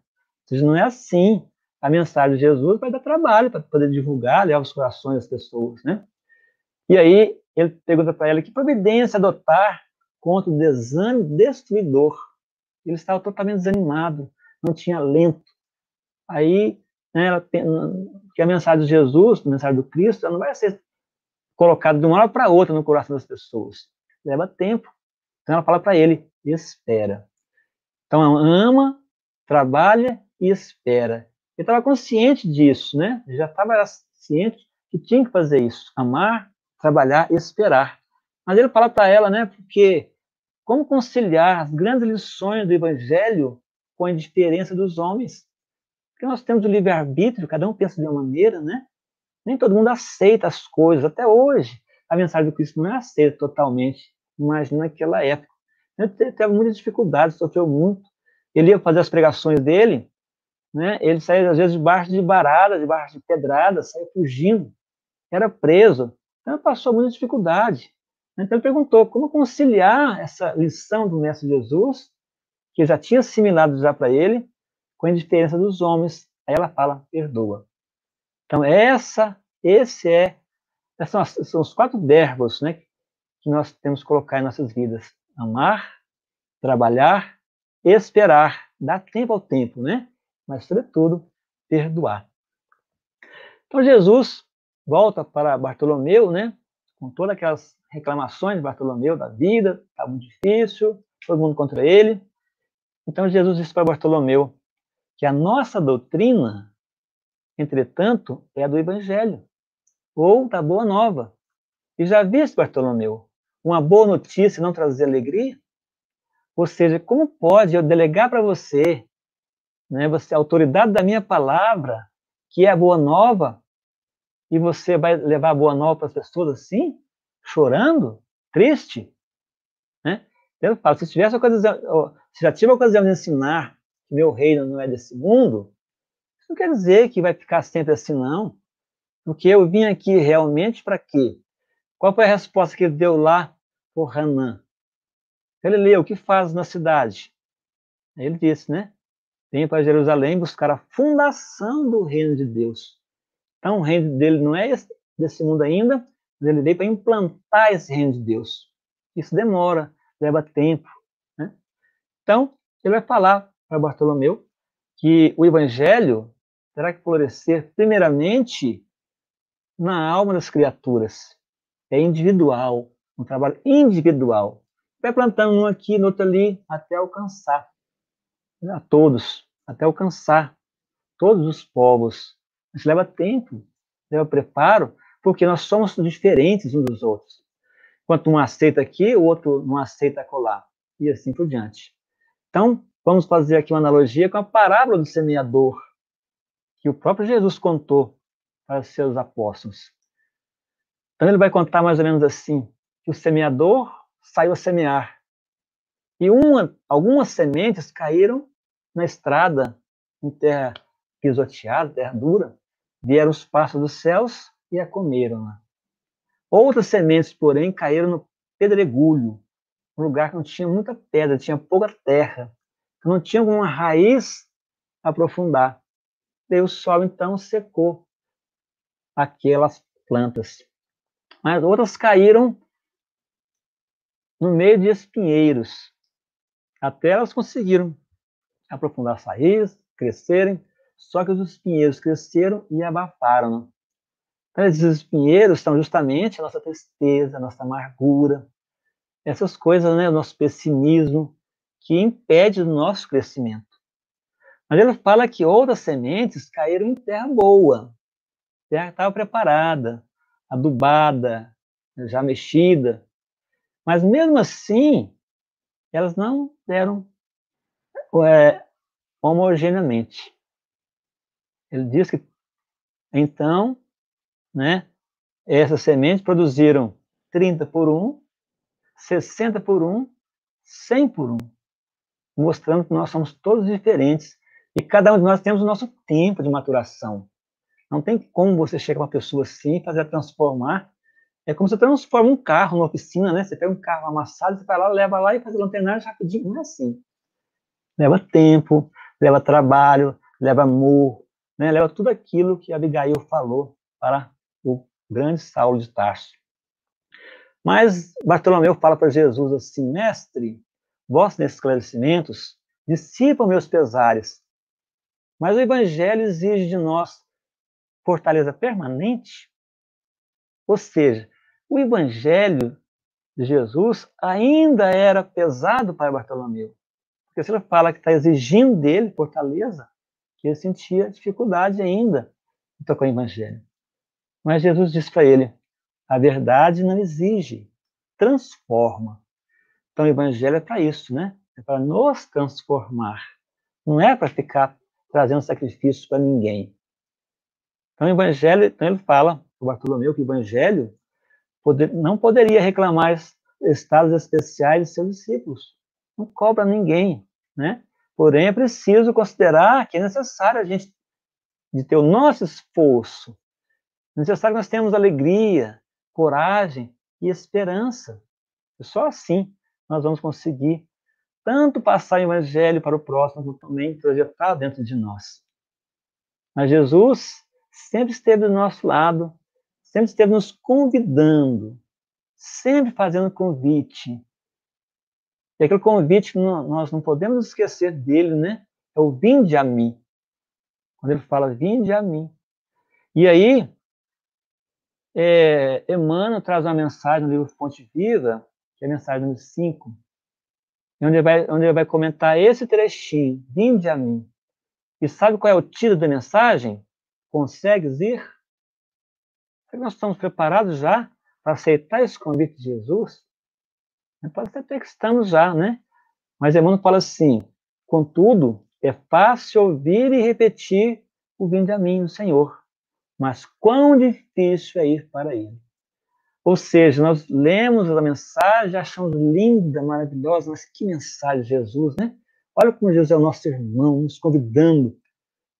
Ou não é assim. A mensagem de Jesus vai dar trabalho para poder divulgar, levar os corações das pessoas, né? E aí ele pergunta para ela que providência adotar contra o desânimo destruidor. Ele estava totalmente desanimado, não tinha alento. Aí, né, ela, que a mensagem de Jesus, a mensagem do Cristo, ela não vai ser colocada de uma hora para outra no coração das pessoas. Leva tempo. Então ela fala para ele: espera. Então ama, trabalha e espera. Ele estava consciente disso, né? Já estava ciente que tinha que fazer isso: amar, trabalhar e esperar. Mas ele fala para ela, né? Porque como conciliar as grandes lições do Evangelho com a indiferença dos homens? Porque nós temos o livre-arbítrio, cada um pensa de uma maneira, né? Nem todo mundo aceita as coisas. Até hoje, a mensagem do Cristo não é aceita totalmente. Imagina naquela época. Ele teve muitas dificuldades, sofreu muito. Ele ia fazer as pregações dele, né? Ele saía às vezes debaixo de barada, debaixo de pedrada, saía fugindo, era preso. Então, passou muita dificuldade. Então, ele perguntou como conciliar essa lição do Mestre Jesus, que já tinha assimilado já para ele, com a indiferença dos homens. Aí ela fala, perdoa. Então, essa, esse é, são, são os quatro verbos né, que nós temos que colocar em nossas vidas. Amar, trabalhar, esperar, dar tempo ao tempo, né? Mas, sobretudo, perdoar. Então, Jesus volta para Bartolomeu, né? Com todas aquelas reclamações de Bartolomeu da vida, está muito difícil, todo mundo contra ele. Então Jesus disse para Bartolomeu que a nossa doutrina, entretanto, é a do Evangelho, ou da Boa Nova. E já viste, Bartolomeu, uma boa notícia não trazer alegria? Ou seja, como pode eu delegar para você, né, você, a autoridade da minha palavra, que é a boa nova, e você vai levar a boa nova para as pessoas assim, chorando, triste, né? Eu falo, se tivesse ocasião, se já tive a ocasião de ensinar que meu reino não é desse mundo, isso não quer dizer que vai ficar sempre assim, não. Porque eu vim aqui realmente para quê? Qual foi a resposta que ele deu lá por Hanan? Ele leu, o que faz na cidade? Ele disse, né? Vem para Jerusalém buscar a fundação do reino de Deus. Então, o reino dele não é esse, desse mundo ainda, mas ele veio para implantar esse reino de Deus. Isso demora, leva tempo. Né? Então, ele vai falar para Bartolomeu que o evangelho terá que florescer primeiramente na alma das criaturas. É individual, um trabalho individual. Vai plantando um aqui, no outro ali, até alcançar a todos, até alcançar todos os povos Isso leva tempo, leva preparo, porque nós somos diferentes uns dos outros. Enquanto um aceita aqui, o outro não aceita colar, e assim por diante. Então, vamos fazer aqui uma analogia com a parábola do semeador, que o próprio Jesus contou para seus apóstolos. Então, ele vai contar mais ou menos assim: que o semeador saiu a semear. E uma, algumas sementes caíram na estrada, em terra pisoteada, terra dura. Vieram os pássaros dos céus e a comeram. Outras sementes, porém, caíram no pedregulho, um lugar que não tinha muita pedra, tinha pouca terra, que não tinha alguma raiz a aprofundar. Daí o sol, então, secou aquelas plantas. Mas outras caíram no meio de espinheiros. Até elas conseguiram aprofundar as raízes, crescerem, só que os espinheiros cresceram e abafaram. Né? Então, esses espinheiros são justamente a nossa tristeza, a nossa amargura, essas coisas, né, o nosso pessimismo, que impede o nosso crescimento. Mas ele fala que outras sementes caíram em terra boa, terra que estava preparada, adubada, já mexida. Mas mesmo assim, elas não deram é, homogeneamente. Ele diz que então né? Essas sementes produziram 30 por 1, 60 por 1, 100 por 1, mostrando que nós somos todos diferentes e cada um de nós temos o nosso tempo de maturação. Não tem como você chegar uma pessoa assim e fazer transformar. É como você transforma um carro na oficina, né? Você pega um carro amassado, você vai lá, leva lá e faz a lanternagem rapidinho. Não é assim. Leva tempo, leva trabalho, leva amor, né? leva tudo aquilo que Abigail falou para o grande Saulo de Tarso. Mas Bartolomeu fala para Jesus assim: Mestre, vós nesses esclarecimentos dissipam meus pesares, mas o Evangelho exige de nós fortaleza permanente. Ou seja, o Evangelho de Jesus ainda era pesado para Bartolomeu. Porque se ele fala que está exigindo dele fortaleza, que ele sentia dificuldade ainda em tocar o Evangelho. Mas Jesus disse para ele: a verdade não exige, transforma. Então o evangelho é para isso, né? É para nos transformar. Não é para ficar trazendo sacrifícios para ninguém. Então o evangelho, então ele fala, o Bartolomeu, que o evangelho poder, não poderia reclamar estados especiais de seus discípulos. Não cobra ninguém, né? Porém, é preciso considerar que é necessário a gente de ter o nosso esforço é necessário que nós tenhamos alegria, coragem e esperança. E só assim nós vamos conseguir tanto passar o evangelho para o próximo, como também projetar dentro de nós. Mas Jesus sempre esteve do nosso lado, sempre esteve nos convidando, sempre fazendo convite. E aquele convite que nós não podemos esquecer dele, né? É o vinde a mim. Quando ele fala vinde a mim. E aí, é, Emmanuel traz uma mensagem no livro Fonte Viva, que é a mensagem número 5, onde ele vai, onde ele vai comentar esse trechinho, vinde a mim. E sabe qual é o título da mensagem? Consegues ir? Será que nós estamos preparados já para aceitar esse convite de Jesus? Pode ser até que estamos já, né? Mas Emmanuel fala assim, contudo, é fácil ouvir e repetir o vinde a mim do Senhor mas quão difícil é ir para ele. Ou seja, nós lemos a mensagem, achamos linda, maravilhosa, mas que mensagem Jesus, né? Olha como Jesus é o nosso irmão, nos convidando.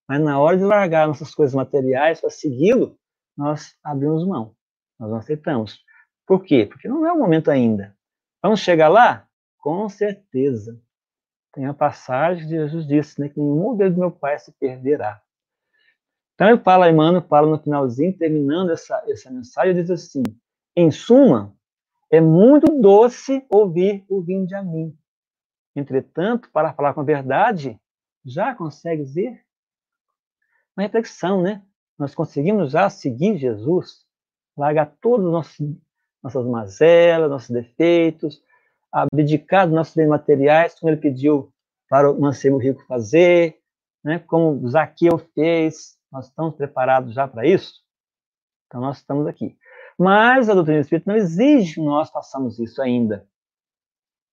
Mas na hora de largar nossas coisas materiais para segui-lo, nós abrimos mão, nós não aceitamos. Por quê? Porque não é o momento ainda. Vamos chegar lá? Com certeza. Tem a passagem que Jesus disse, né, que nenhum dedo do meu Pai se perderá. Então ele fala, Emmanuel fala no finalzinho, terminando essa, essa mensagem, diz assim, em suma, é muito doce ouvir o vinde a mim. Entretanto, para falar com a verdade, já consegues ir? Uma reflexão, né? Nós conseguimos já seguir Jesus, largar todas as nossas mazelas, nossos defeitos, abdicar dos nossos bens materiais, como ele pediu para o mancebo rico fazer, né? como Zaqueu fez, Nós estamos preparados já para isso? Então, nós estamos aqui. Mas a doutrina espírita não exige que nós façamos isso ainda.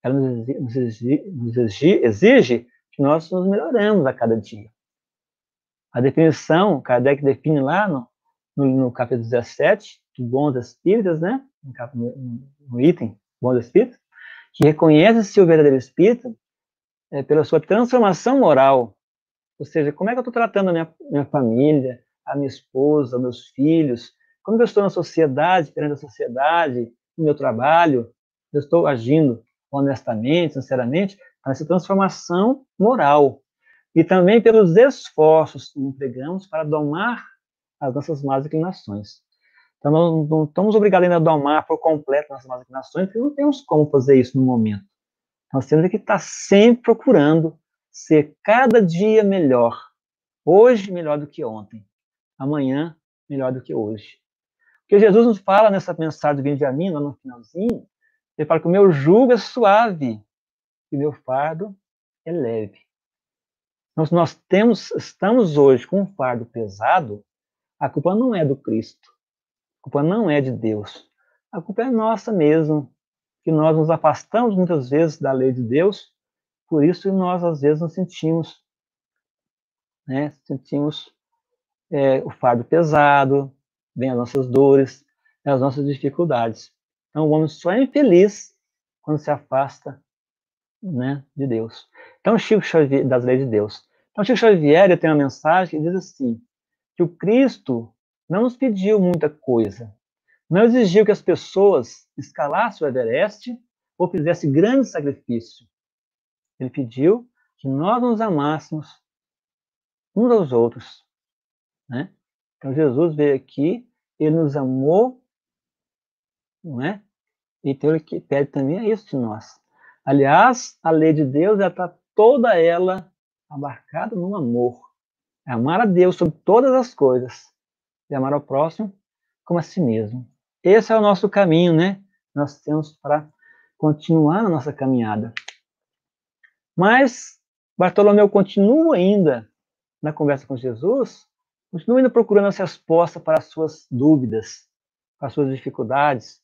Ela nos exige, nos exige, exige que nós nos melhoremos a cada dia. A definição, Kardec define lá no, no, no capítulo 17, do Bons Espíritas, né? No, no item Bons Espíritas, que reconhece-se o verdadeiro espírito é, pela sua transformação moral. Ou seja, como é que eu estou tratando a minha, minha família, a minha esposa, meus filhos, como eu estou na sociedade, perante a sociedade, no meu trabalho, eu estou agindo honestamente, sinceramente, nessa transformação moral. E também pelos esforços que empregamos para domar as nossas más inclinações. Então, nós não estamos obrigados ainda a domar por completo nossas más inclinações, porque não temos como fazer isso no momento. Nós temos que estar sempre procurando ser cada dia melhor. Hoje, melhor do que ontem. Amanhã, melhor do que hoje. Porque Jesus nos fala nessa mensagem do mim, lá no finalzinho, ele fala que o meu jugo é suave e meu fardo é leve. Então, se nós temos, estamos hoje com um fardo pesado, a culpa não é do Cristo. A culpa não é de Deus. A culpa é nossa mesmo. Que nós nos afastamos muitas vezes da lei de Deus, por isso nós às vezes nos sentimos, né, sentimos é, o fardo pesado, vem as nossas dores, as nossas dificuldades. Então, o homem só é infeliz quando se afasta né, de Deus. Então, Chico Xavier, das leis de Deus. Então, Chico Xavier tem uma mensagem que diz assim, que o Cristo não nos pediu muita coisa. Não exigiu que as pessoas escalassem o Everest ou fizessem grande sacrifício. Ele pediu que nós nos amássemos uns aos outros. Né? Então Jesus veio aqui, ele nos amou, não é? Então ele pede também é isso de nós. Aliás, a lei de Deus está toda ela abarcada no amor. É amar a Deus sobre todas as coisas e amar ao próximo como a si mesmo. Esse é o nosso caminho, né? Nós temos para continuar na nossa caminhada. Mas Bartolomeu continua ainda na conversa com Jesus Continue ainda procurando as respostas para as suas dúvidas, para as suas dificuldades.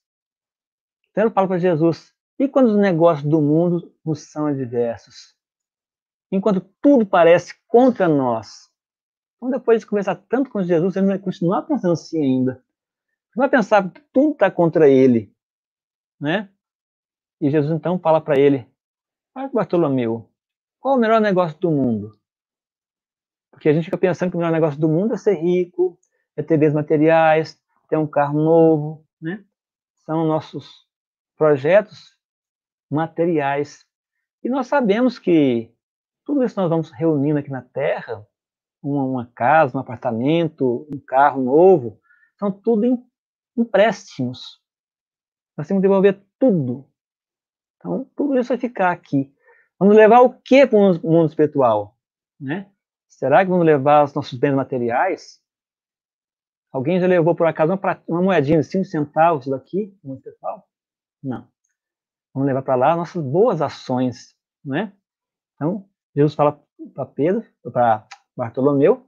Então eu falo para Jesus, e quando os negócios do mundo nos são adversos? Enquanto tudo parece contra nós. Então depois de conversar tanto com Jesus, ele vai continuar pensando assim ainda. Vai pensar que tudo está contra ele. Né? E Jesus então fala para ele, Bartolomeu, qual o melhor negócio do mundo? Porque a gente fica pensando que o melhor negócio do mundo é ser rico, é ter bens materiais, ter um carro novo, né? São nossos projetos materiais. E nós sabemos que tudo isso nós vamos reunindo aqui na Terra, uma, uma casa, um apartamento, um carro novo, são tudo empréstimos. Nós temos que devolver tudo. Então, tudo isso vai ficar aqui. Vamos levar o que para o mundo espiritual? Né? Será que vamos levar os nossos bens materiais? Alguém já levou por acaso uma, uma moedinha de 5 centavos daqui, no pessoal? Não. Vamos levar para lá nossas boas ações, né? Então, Jesus fala para Pedro, para Bartolomeu,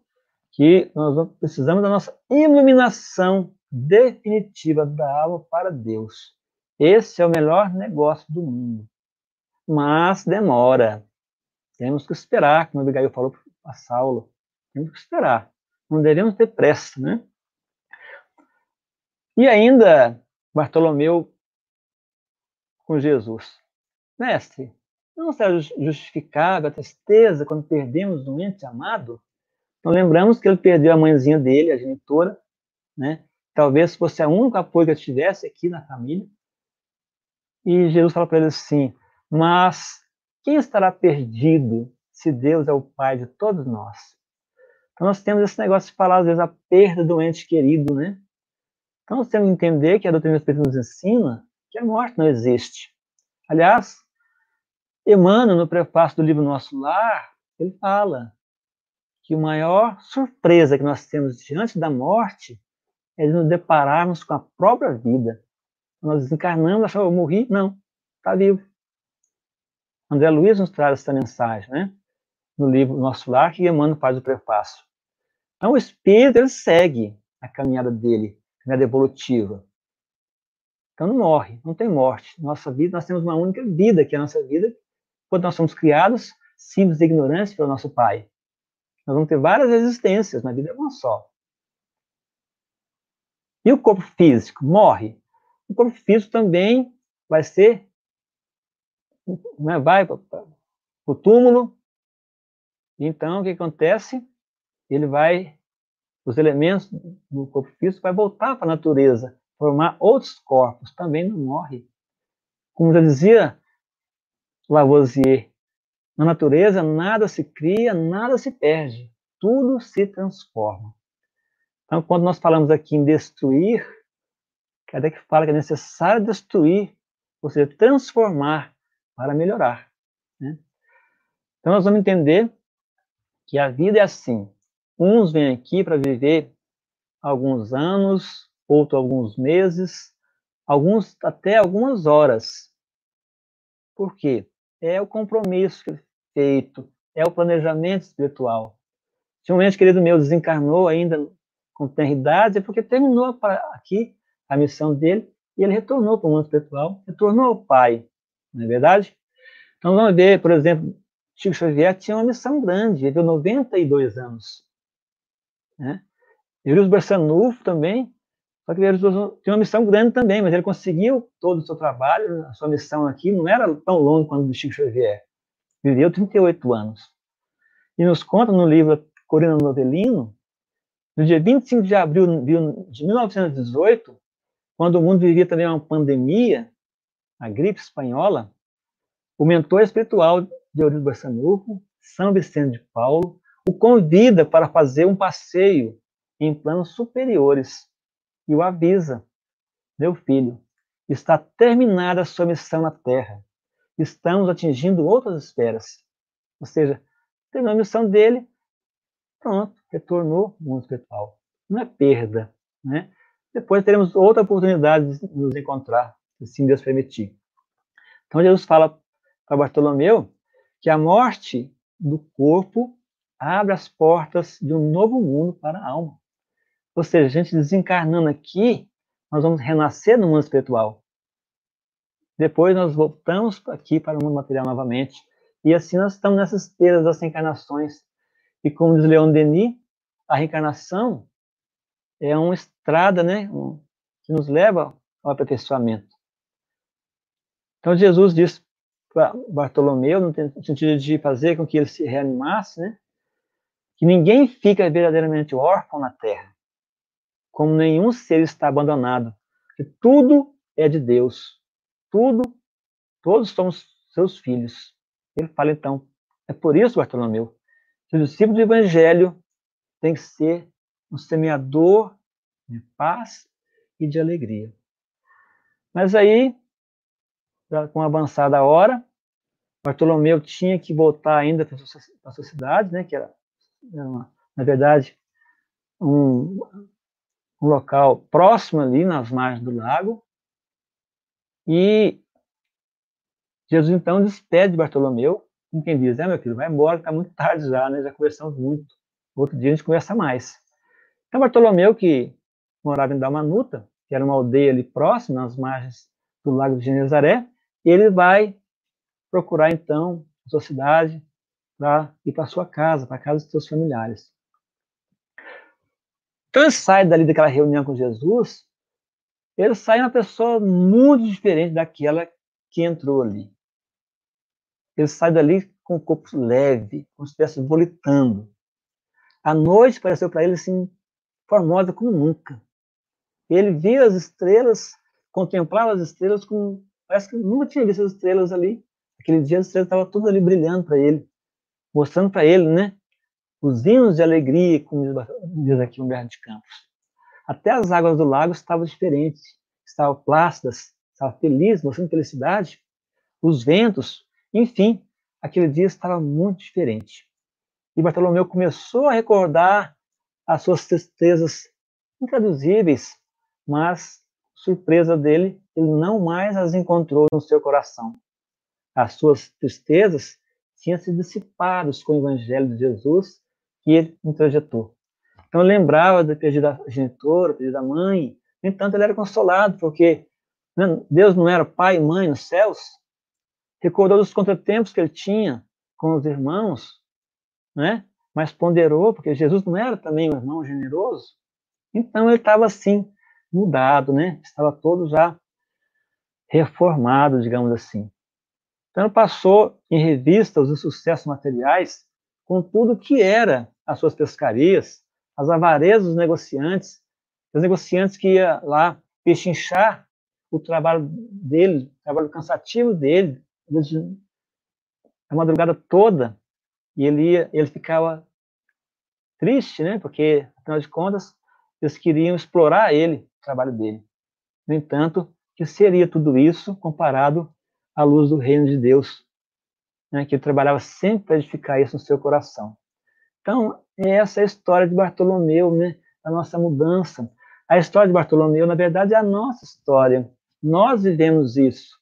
que nós precisamos da nossa iluminação definitiva da alma para Deus. Esse é o melhor negócio do mundo. Mas demora. Temos que esperar, como Abigail falou a Saulo. Temos que esperar. Não devemos ter pressa, né? E ainda, Bartolomeu com Jesus. Mestre, não será justificável a tristeza quando perdemos um ente amado? Então lembramos que ele perdeu a mãezinha dele, a genitora, né? Talvez fosse a única apoio que eu tivesse aqui na família. E Jesus fala para ele assim: Mas quem estará perdido se Deus é o Pai de todos nós. Então nós temos esse negócio de falar, às vezes, a perda do ente querido, né? Então nós temos que entender que a doutrina espírita nos ensina que a morte não existe. Aliás, Emmanuel, no prefácio do livro Nosso Lar, ele fala que a maior surpresa que nós temos diante da morte é de nos depararmos com a própria vida. Nós desencarnamos, achamos, eu morri? Não, está vivo. André Luiz nos traz essa mensagem, né? no livro Nosso Lar, que Emmanuel faz o prefácio. Então, o espírito, ele segue a caminhada dele, a caminhada evolutiva. Então, não morre, não tem morte. Nossa vida, nós temos uma única vida, que é a nossa vida, quando nós somos criados, simples e ignorantes pelo nosso Pai. Nós vamos ter várias existências, na vida é uma só. E o corpo físico morre. O corpo físico também vai ser, né, vai para o túmulo. Então, o que acontece? Ele vai, os elementos do corpo físico vai voltar para a natureza, formar outros corpos. Também não morre. Como já dizia Lavoisier, na natureza nada se cria, nada se perde, tudo se transforma. Então, quando nós falamos aqui em destruir, Kardec fala que é necessário destruir, ou seja, transformar para melhorar. Né? Então, nós vamos entender que a vida é assim. Uns vêm aqui para viver alguns anos, outros alguns meses, alguns até algumas horas. Por quê? É o compromisso feito, é o planejamento espiritual. Se um ente querido meu desencarnou ainda com tenridade, é porque terminou aqui a missão dele e ele retornou para o mundo espiritual, retornou ao Pai, não é verdade? Então vamos ver, por exemplo, Chico Xavier tinha uma missão grande, viveu 92 anos. Né? Eurius Barçanufo também, só que Eurius tinha uma missão grande também, mas ele conseguiu todo o seu trabalho, a sua missão aqui não era tão longa quanto do Chico Xavier. Viveu 38 anos. E nos conta no livro Corina Novelino, no dia 25 de abril de 1918, quando o mundo vivia também uma pandemia, a gripe espanhola, o mentor espiritual de Eurípides Barçanufo, São Vicente de Paulo, o convida para fazer um passeio em planos superiores e o avisa: Meu filho, está terminada a sua missão na Terra. Estamos atingindo outras esferas. Ou seja, terminou a missão dele, pronto, retornou ao mundo espiritual. Não é perda, né? Depois teremos outra oportunidade de nos encontrar, se assim Deus permitir. Então Jesus fala para Bartolomeu que a morte do corpo abre as portas de um novo mundo para a alma. Ou seja, a gente desencarnando aqui, nós vamos renascer no mundo espiritual. Depois nós voltamos aqui para o mundo material novamente. E assim nós estamos nessas esteiras das reencarnações. E como diz Leon Denis, a reencarnação é uma estrada né, que nos leva ao aperfeiçoamento. Então Jesus disse para Bartolomeu, no sentido de fazer com que ele se reanimasse, né, que ninguém fica verdadeiramente órfão na terra, como nenhum ser está abandonado, que tudo é de Deus, tudo, todos somos seus filhos. Ele fala então, é por isso, Bartolomeu, que o discípulo do Evangelho tem que ser um semeador de paz e de alegria. Mas aí, com a avançada hora, Bartolomeu tinha que voltar ainda para a sua cidade, né, que era, uma, na verdade, um, um local próximo ali, nas margens do lago. E Jesus então despede Bartolomeu, com quem diz, é meu filho, vai embora, está muito tarde já, né, já conversamos muito. Outro dia a gente conversa mais. Então, Bartolomeu, que morava em Dalmanuta, que era uma aldeia ali próxima, nas margens do Lago de Genezaré, ele vai procurar, então, a sua cidade para ir para sua casa, para a casa dos seus familiares. Então, ele sai dali daquela reunião com Jesus, ele sai uma pessoa muito diferente daquela que entrou ali. Ele sai dali com o corpo leve, como se estivesse volitando. A noite pareceu para ele assim, formosa como nunca. Ele via as estrelas, contemplava as estrelas como parece que nunca tinha visto as estrelas ali. Aquele dia as estrelas estavam todas ali brilhando para ele, mostrando para ele, né? Os hinos de alegria, como diz aqui Humberto de Campos. Até as águas do lago estavam diferentes, estavam plácidas, estavam felizes, mostrando felicidade. Os ventos, enfim, aquele dia estava muito diferente. E Bartolomeu começou a recordar as suas tristezas intraduzíveis, mas, surpresa dele, ele não mais as encontrou no seu coração. As suas tristezas tinham se dissipado com o Evangelho de Jesus que ele introjetou. Então lembrava de pedir da genitora, pedir da mãe. No entanto, ele era consolado, porque né, Deus não era pai e mãe nos céus. Recordou dos contratempos que ele tinha com os irmãos, né? mas ponderou, porque Jesus não era também um irmão generoso. Então ele estava assim, mudado, né? Estava todo já reformado, digamos assim. Então passou em revista os insucessos materiais com tudo que era as suas pescarias, as avarezas dos negociantes, os negociantes que ia lá pechinchar o trabalho dele, o trabalho cansativo dele, a madrugada toda, e ele ia, ele ficava triste, né? Porque afinal de contas eles queriam explorar ele, o trabalho dele. No entanto, que seria tudo isso comparado à luz do reino de Deus, né, que ele trabalhava sempre para edificar isso no seu coração. Então, essa é a história de Bartolomeu, né, a nossa mudança. A história de Bartolomeu, na verdade, é a nossa história. Nós vivemos isso.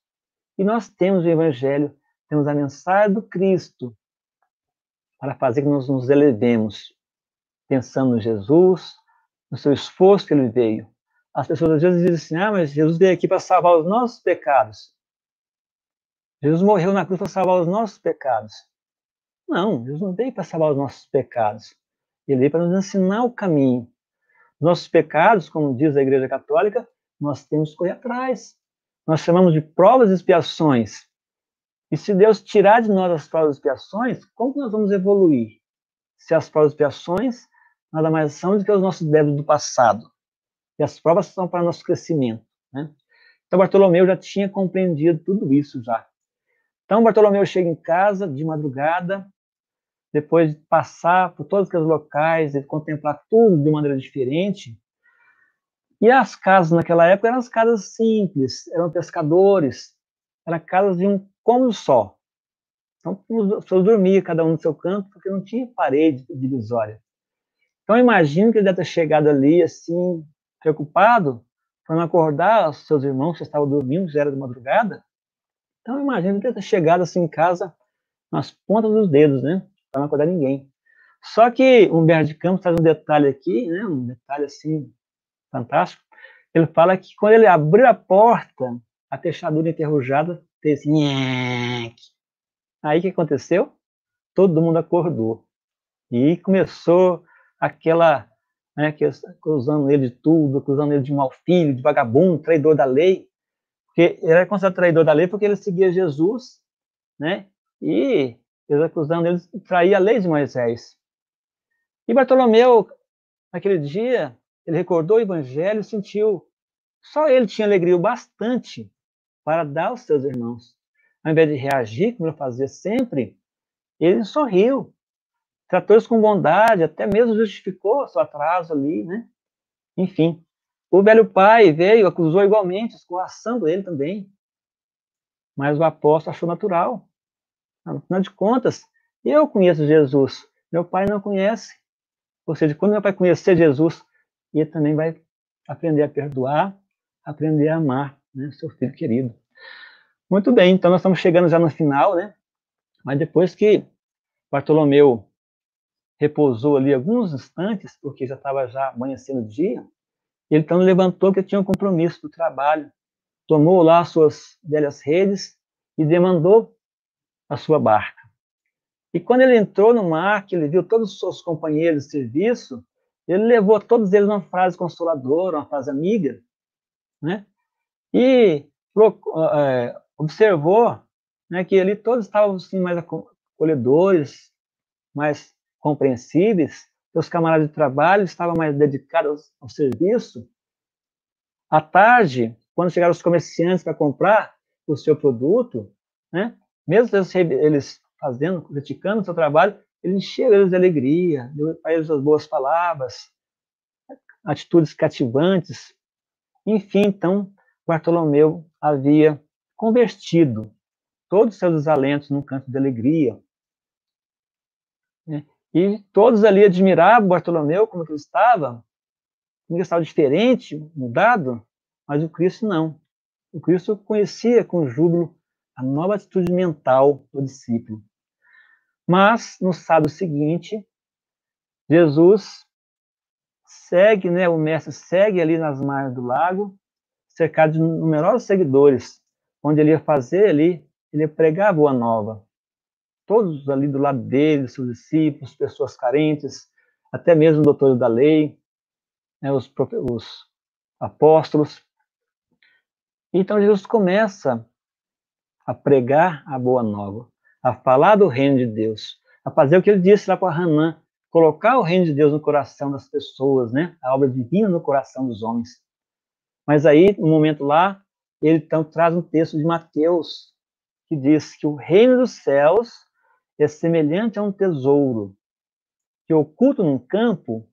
E nós temos o Evangelho, temos a mensagem do Cristo para fazer que nós nos elevemos, pensando em Jesus, no seu esforço que ele veio. As pessoas às vezes dizem assim: ah, mas Jesus veio aqui para salvar os nossos pecados. Jesus morreu na cruz para salvar os nossos pecados. Não, Jesus não veio para salvar os nossos pecados. Ele veio para nos ensinar o caminho. Nossos pecados, como diz a Igreja Católica, nós temos que correr atrás. Nós chamamos de provas e expiações. E se Deus tirar de nós as provas e expiações, como nós vamos evoluir? Se as provas e expiações nada mais são do que os nossos débitos do passado. E as provas são para nosso crescimento. Né? Então, Bartolomeu já tinha compreendido tudo isso já. Então, Bartolomeu chega em casa de madrugada, depois de passar por todos aqueles locais e contemplar tudo de maneira diferente. E as casas naquela época eram as casas simples, eram pescadores, eram casas de um cômodo só. Então, as pessoas dormiam cada um no seu canto, porque não tinha parede divisória. Então, imagino que ele deve ter chegado ali, assim, preocupado, para não acordar os seus irmãos que estavam dormindo, já era de madrugada. Então, deve ter chegado, assim, em casa, nas pontas dos dedos, né? Para não acordar ninguém. Só que Humberto de Campos traz um detalhe aqui, né? Um detalhe, assim, fantástico. Ele fala que quando ele abriu a porta, a fechadura enferrujada fez Aí o que aconteceu? Todo mundo acordou. E começou aquela, né, que acusando ele de tudo, acusando ele de mau filho, de vagabundo, traidor da lei, porque ele era considerado traidor da lei porque ele seguia Jesus, né, e eles acusando ele de trair a lei de Moisés. E Bartolomeu, naquele dia, ele recordou o evangelho e sentiu, só ele tinha alegria o bastante para dar aos seus irmãos. Ao invés de reagir, como ele fazia sempre, ele sorriu tratou isso com bondade, até mesmo justificou seu atraso ali, né? Enfim, o velho pai veio, acusou igualmente, escorraçando ele também. Mas o apóstolo achou natural. Afinal de contas, eu conheço Jesus, meu pai não conhece. Ou seja, quando meu pai conhecer Jesus, ele também vai aprender a perdoar, aprender a amar né, seu filho querido. Muito bem, então nós estamos chegando já no final, né? Mas depois que Bartolomeu repousou ali alguns instantes, porque já estava já amanhecendo o dia, ele então levantou que tinha um compromisso do trabalho, tomou lá suas velhas redes e demandou a sua barca. E quando ele entrou no mar, que ele viu todos os seus companheiros de serviço, ele levou todos eles uma frase consoladora, uma frase amiga, né? E é, observou né, que ali todos estavam assim, mais acolhedores, mais compreensíveis, seus camaradas de trabalho estavam mais dedicados ao serviço. À tarde, quando chegaram os comerciantes para comprar o seu produto, né, mesmo eles fazendo, criticando o seu trabalho, ele encheu eles de alegria, deu para eles as boas palavras, atitudes cativantes. Enfim, então, Bartolomeu havia convertido todos os seus desalentos num canto de alegria. E todos ali admiravam Bartolomeu, como ele estava, como ele estava diferente, mudado, mas o Cristo não. O Cristo conhecia com júbilo a nova atitude mental do discípulo. Mas, no sábado seguinte, Jesus segue, né, o mestre segue ali nas margens do lago, cercado de numerosos seguidores, onde ele ia fazer ali, ele ia pregar a boa nova. Todos ali do lado dele, seus discípulos, pessoas carentes, até mesmo doutores da lei, né, os, os apóstolos. Então Jesus começa a pregar a boa nova, a falar do reino de Deus, a fazer o que ele disse lá para Hanã, colocar o reino de Deus no coração das pessoas, né? A obra divina no coração dos homens. Mas aí, no momento lá, ele então traz um texto de Mateus que diz que o reino dos céus é semelhante a um tesouro que oculto num campo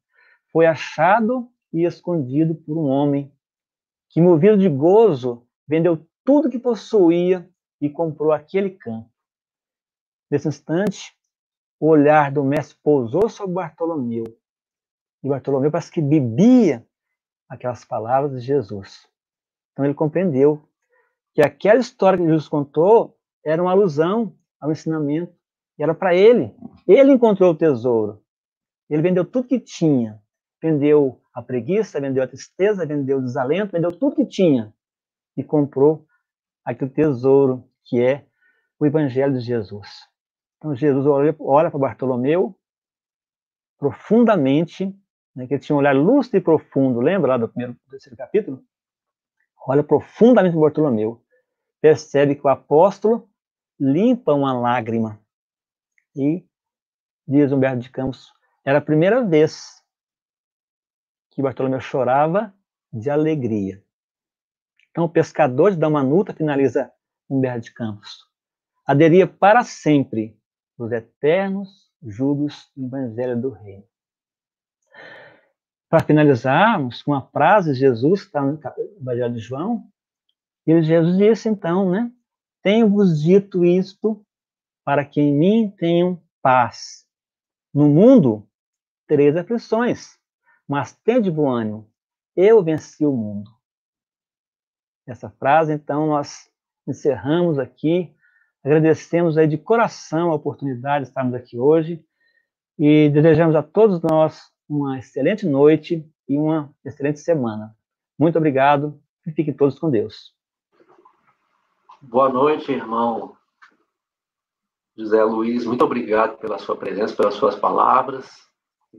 foi achado e escondido por um homem que, movido de gozo, vendeu tudo que possuía e comprou aquele campo. Nesse instante, o olhar do mestre pousou sobre Bartolomeu. E Bartolomeu parece que bebia aquelas palavras de Jesus. Então ele compreendeu que aquela história que Jesus contou era uma alusão ao ensinamento, e era para ele. Ele encontrou o tesouro. Ele vendeu tudo que tinha. Vendeu a preguiça, vendeu a tristeza, vendeu o desalento, vendeu tudo que tinha e comprou aquele tesouro que é o Evangelho de Jesus. Então Jesus olha, para Bartolomeu profundamente, né, que ele tinha um olhar lúcido e profundo, lembra lá do primeiro do terceiro capítulo? Olha profundamente para Bartolomeu, percebe que o apóstolo limpa uma lágrima e diz Humberto de Campos, era a primeira vez que Bartolomeu chorava de alegria. Então o pescador de Damanuta finaliza Humberto de Campos. Aderia para sempre os eternos júbilos do Evangelho do Reino. Para finalizarmos com uma frase de Jesus, está no Evangelho de João, e Jesus disse então, né? Tenho-vos dito isto para que em mim tenham paz. No mundo tereis aflições, mas tende bom ânimo, eu venci o mundo. Essa frase, então, nós encerramos aqui Agradecemos aí de coração a oportunidade de estarmos aqui hoje e desejamos a todos nós uma excelente noite e uma excelente semana. Muito obrigado e fiquem todos com Deus. Boa noite, irmão José Luiz. Muito obrigado pela sua presença, pelas suas palavras.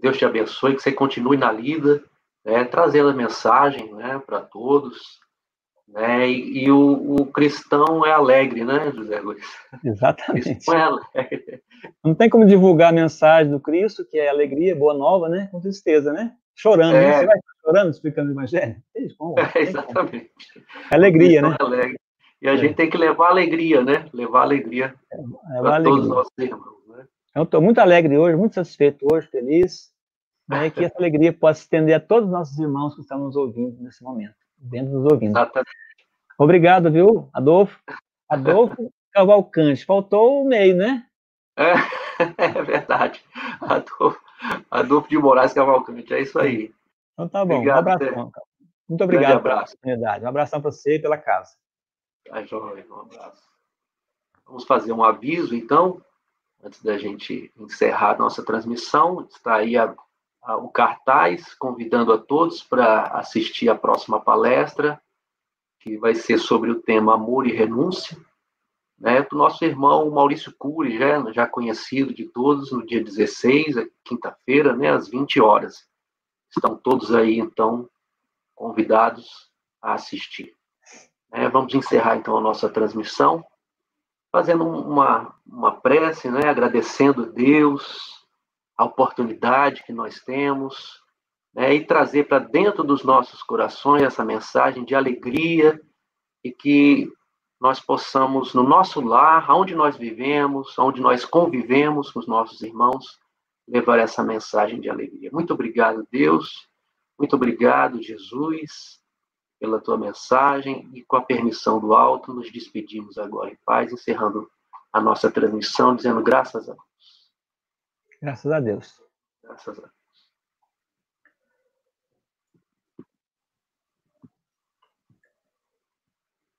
Deus te abençoe, que você continue na lida, né, trazendo a mensagem né, para todos. Né? E, e o, o, cristão é alegre, né, José Luiz? Exatamente. É alegre. Não tem como divulgar a mensagem do Cristo, que é alegria, boa nova, né? Com tristeza, né? Chorando, né? é. né? Você vai chorando explicando o Evangelho? É, (laughs) exatamente. É alegria, né? É alegre. E a é. gente tem que levar alegria, né? Levar alegria é, para todos os nossos irmãos. Né? Eu estou muito alegre hoje, muito satisfeito hoje, feliz, né, que essa alegria possa estender a todos os nossos irmãos que estão nos ouvindo nesse momento dentro dos ouvindo. Exatamente. Obrigado, viu, Adolfo? Adolfo Cavalcante. Faltou o meio, né? É, (laughs) é verdade. Adolfo, Adolfo de Moraes Cavalcante, é isso aí. Então tá bom. Obrigado, um abração. Muito obrigado um pela oportunidade. Um abração para você e pela casa. Tá um abraço. Vamos fazer um aviso, então, antes da gente encerrar nossa transmissão. Está aí a o cartaz, convidando a todos para assistir a próxima palestra, que vai ser sobre o tema Amor e Renúncia, né, do nosso irmão Maurício Cury, já, já conhecido de todos, no dia 16, quinta-feira, né, às 20 horas. Estão todos aí, então, convidados a assistir. É, vamos encerrar, então, a nossa transmissão, fazendo uma, uma prece, né, agradecendo Deus, a oportunidade que nós temos, né, e trazer para dentro dos nossos corações essa mensagem de alegria e que nós possamos, no nosso lar, onde nós vivemos, onde nós convivemos com os nossos irmãos, levar essa mensagem de alegria. Muito obrigado, Deus. Muito obrigado, Jesus, pela tua mensagem e com a permissão do alto, nos despedimos agora em paz, encerrando a nossa transmissão, dizendo graças a Deus. Graças a Deus. Graças a Deus.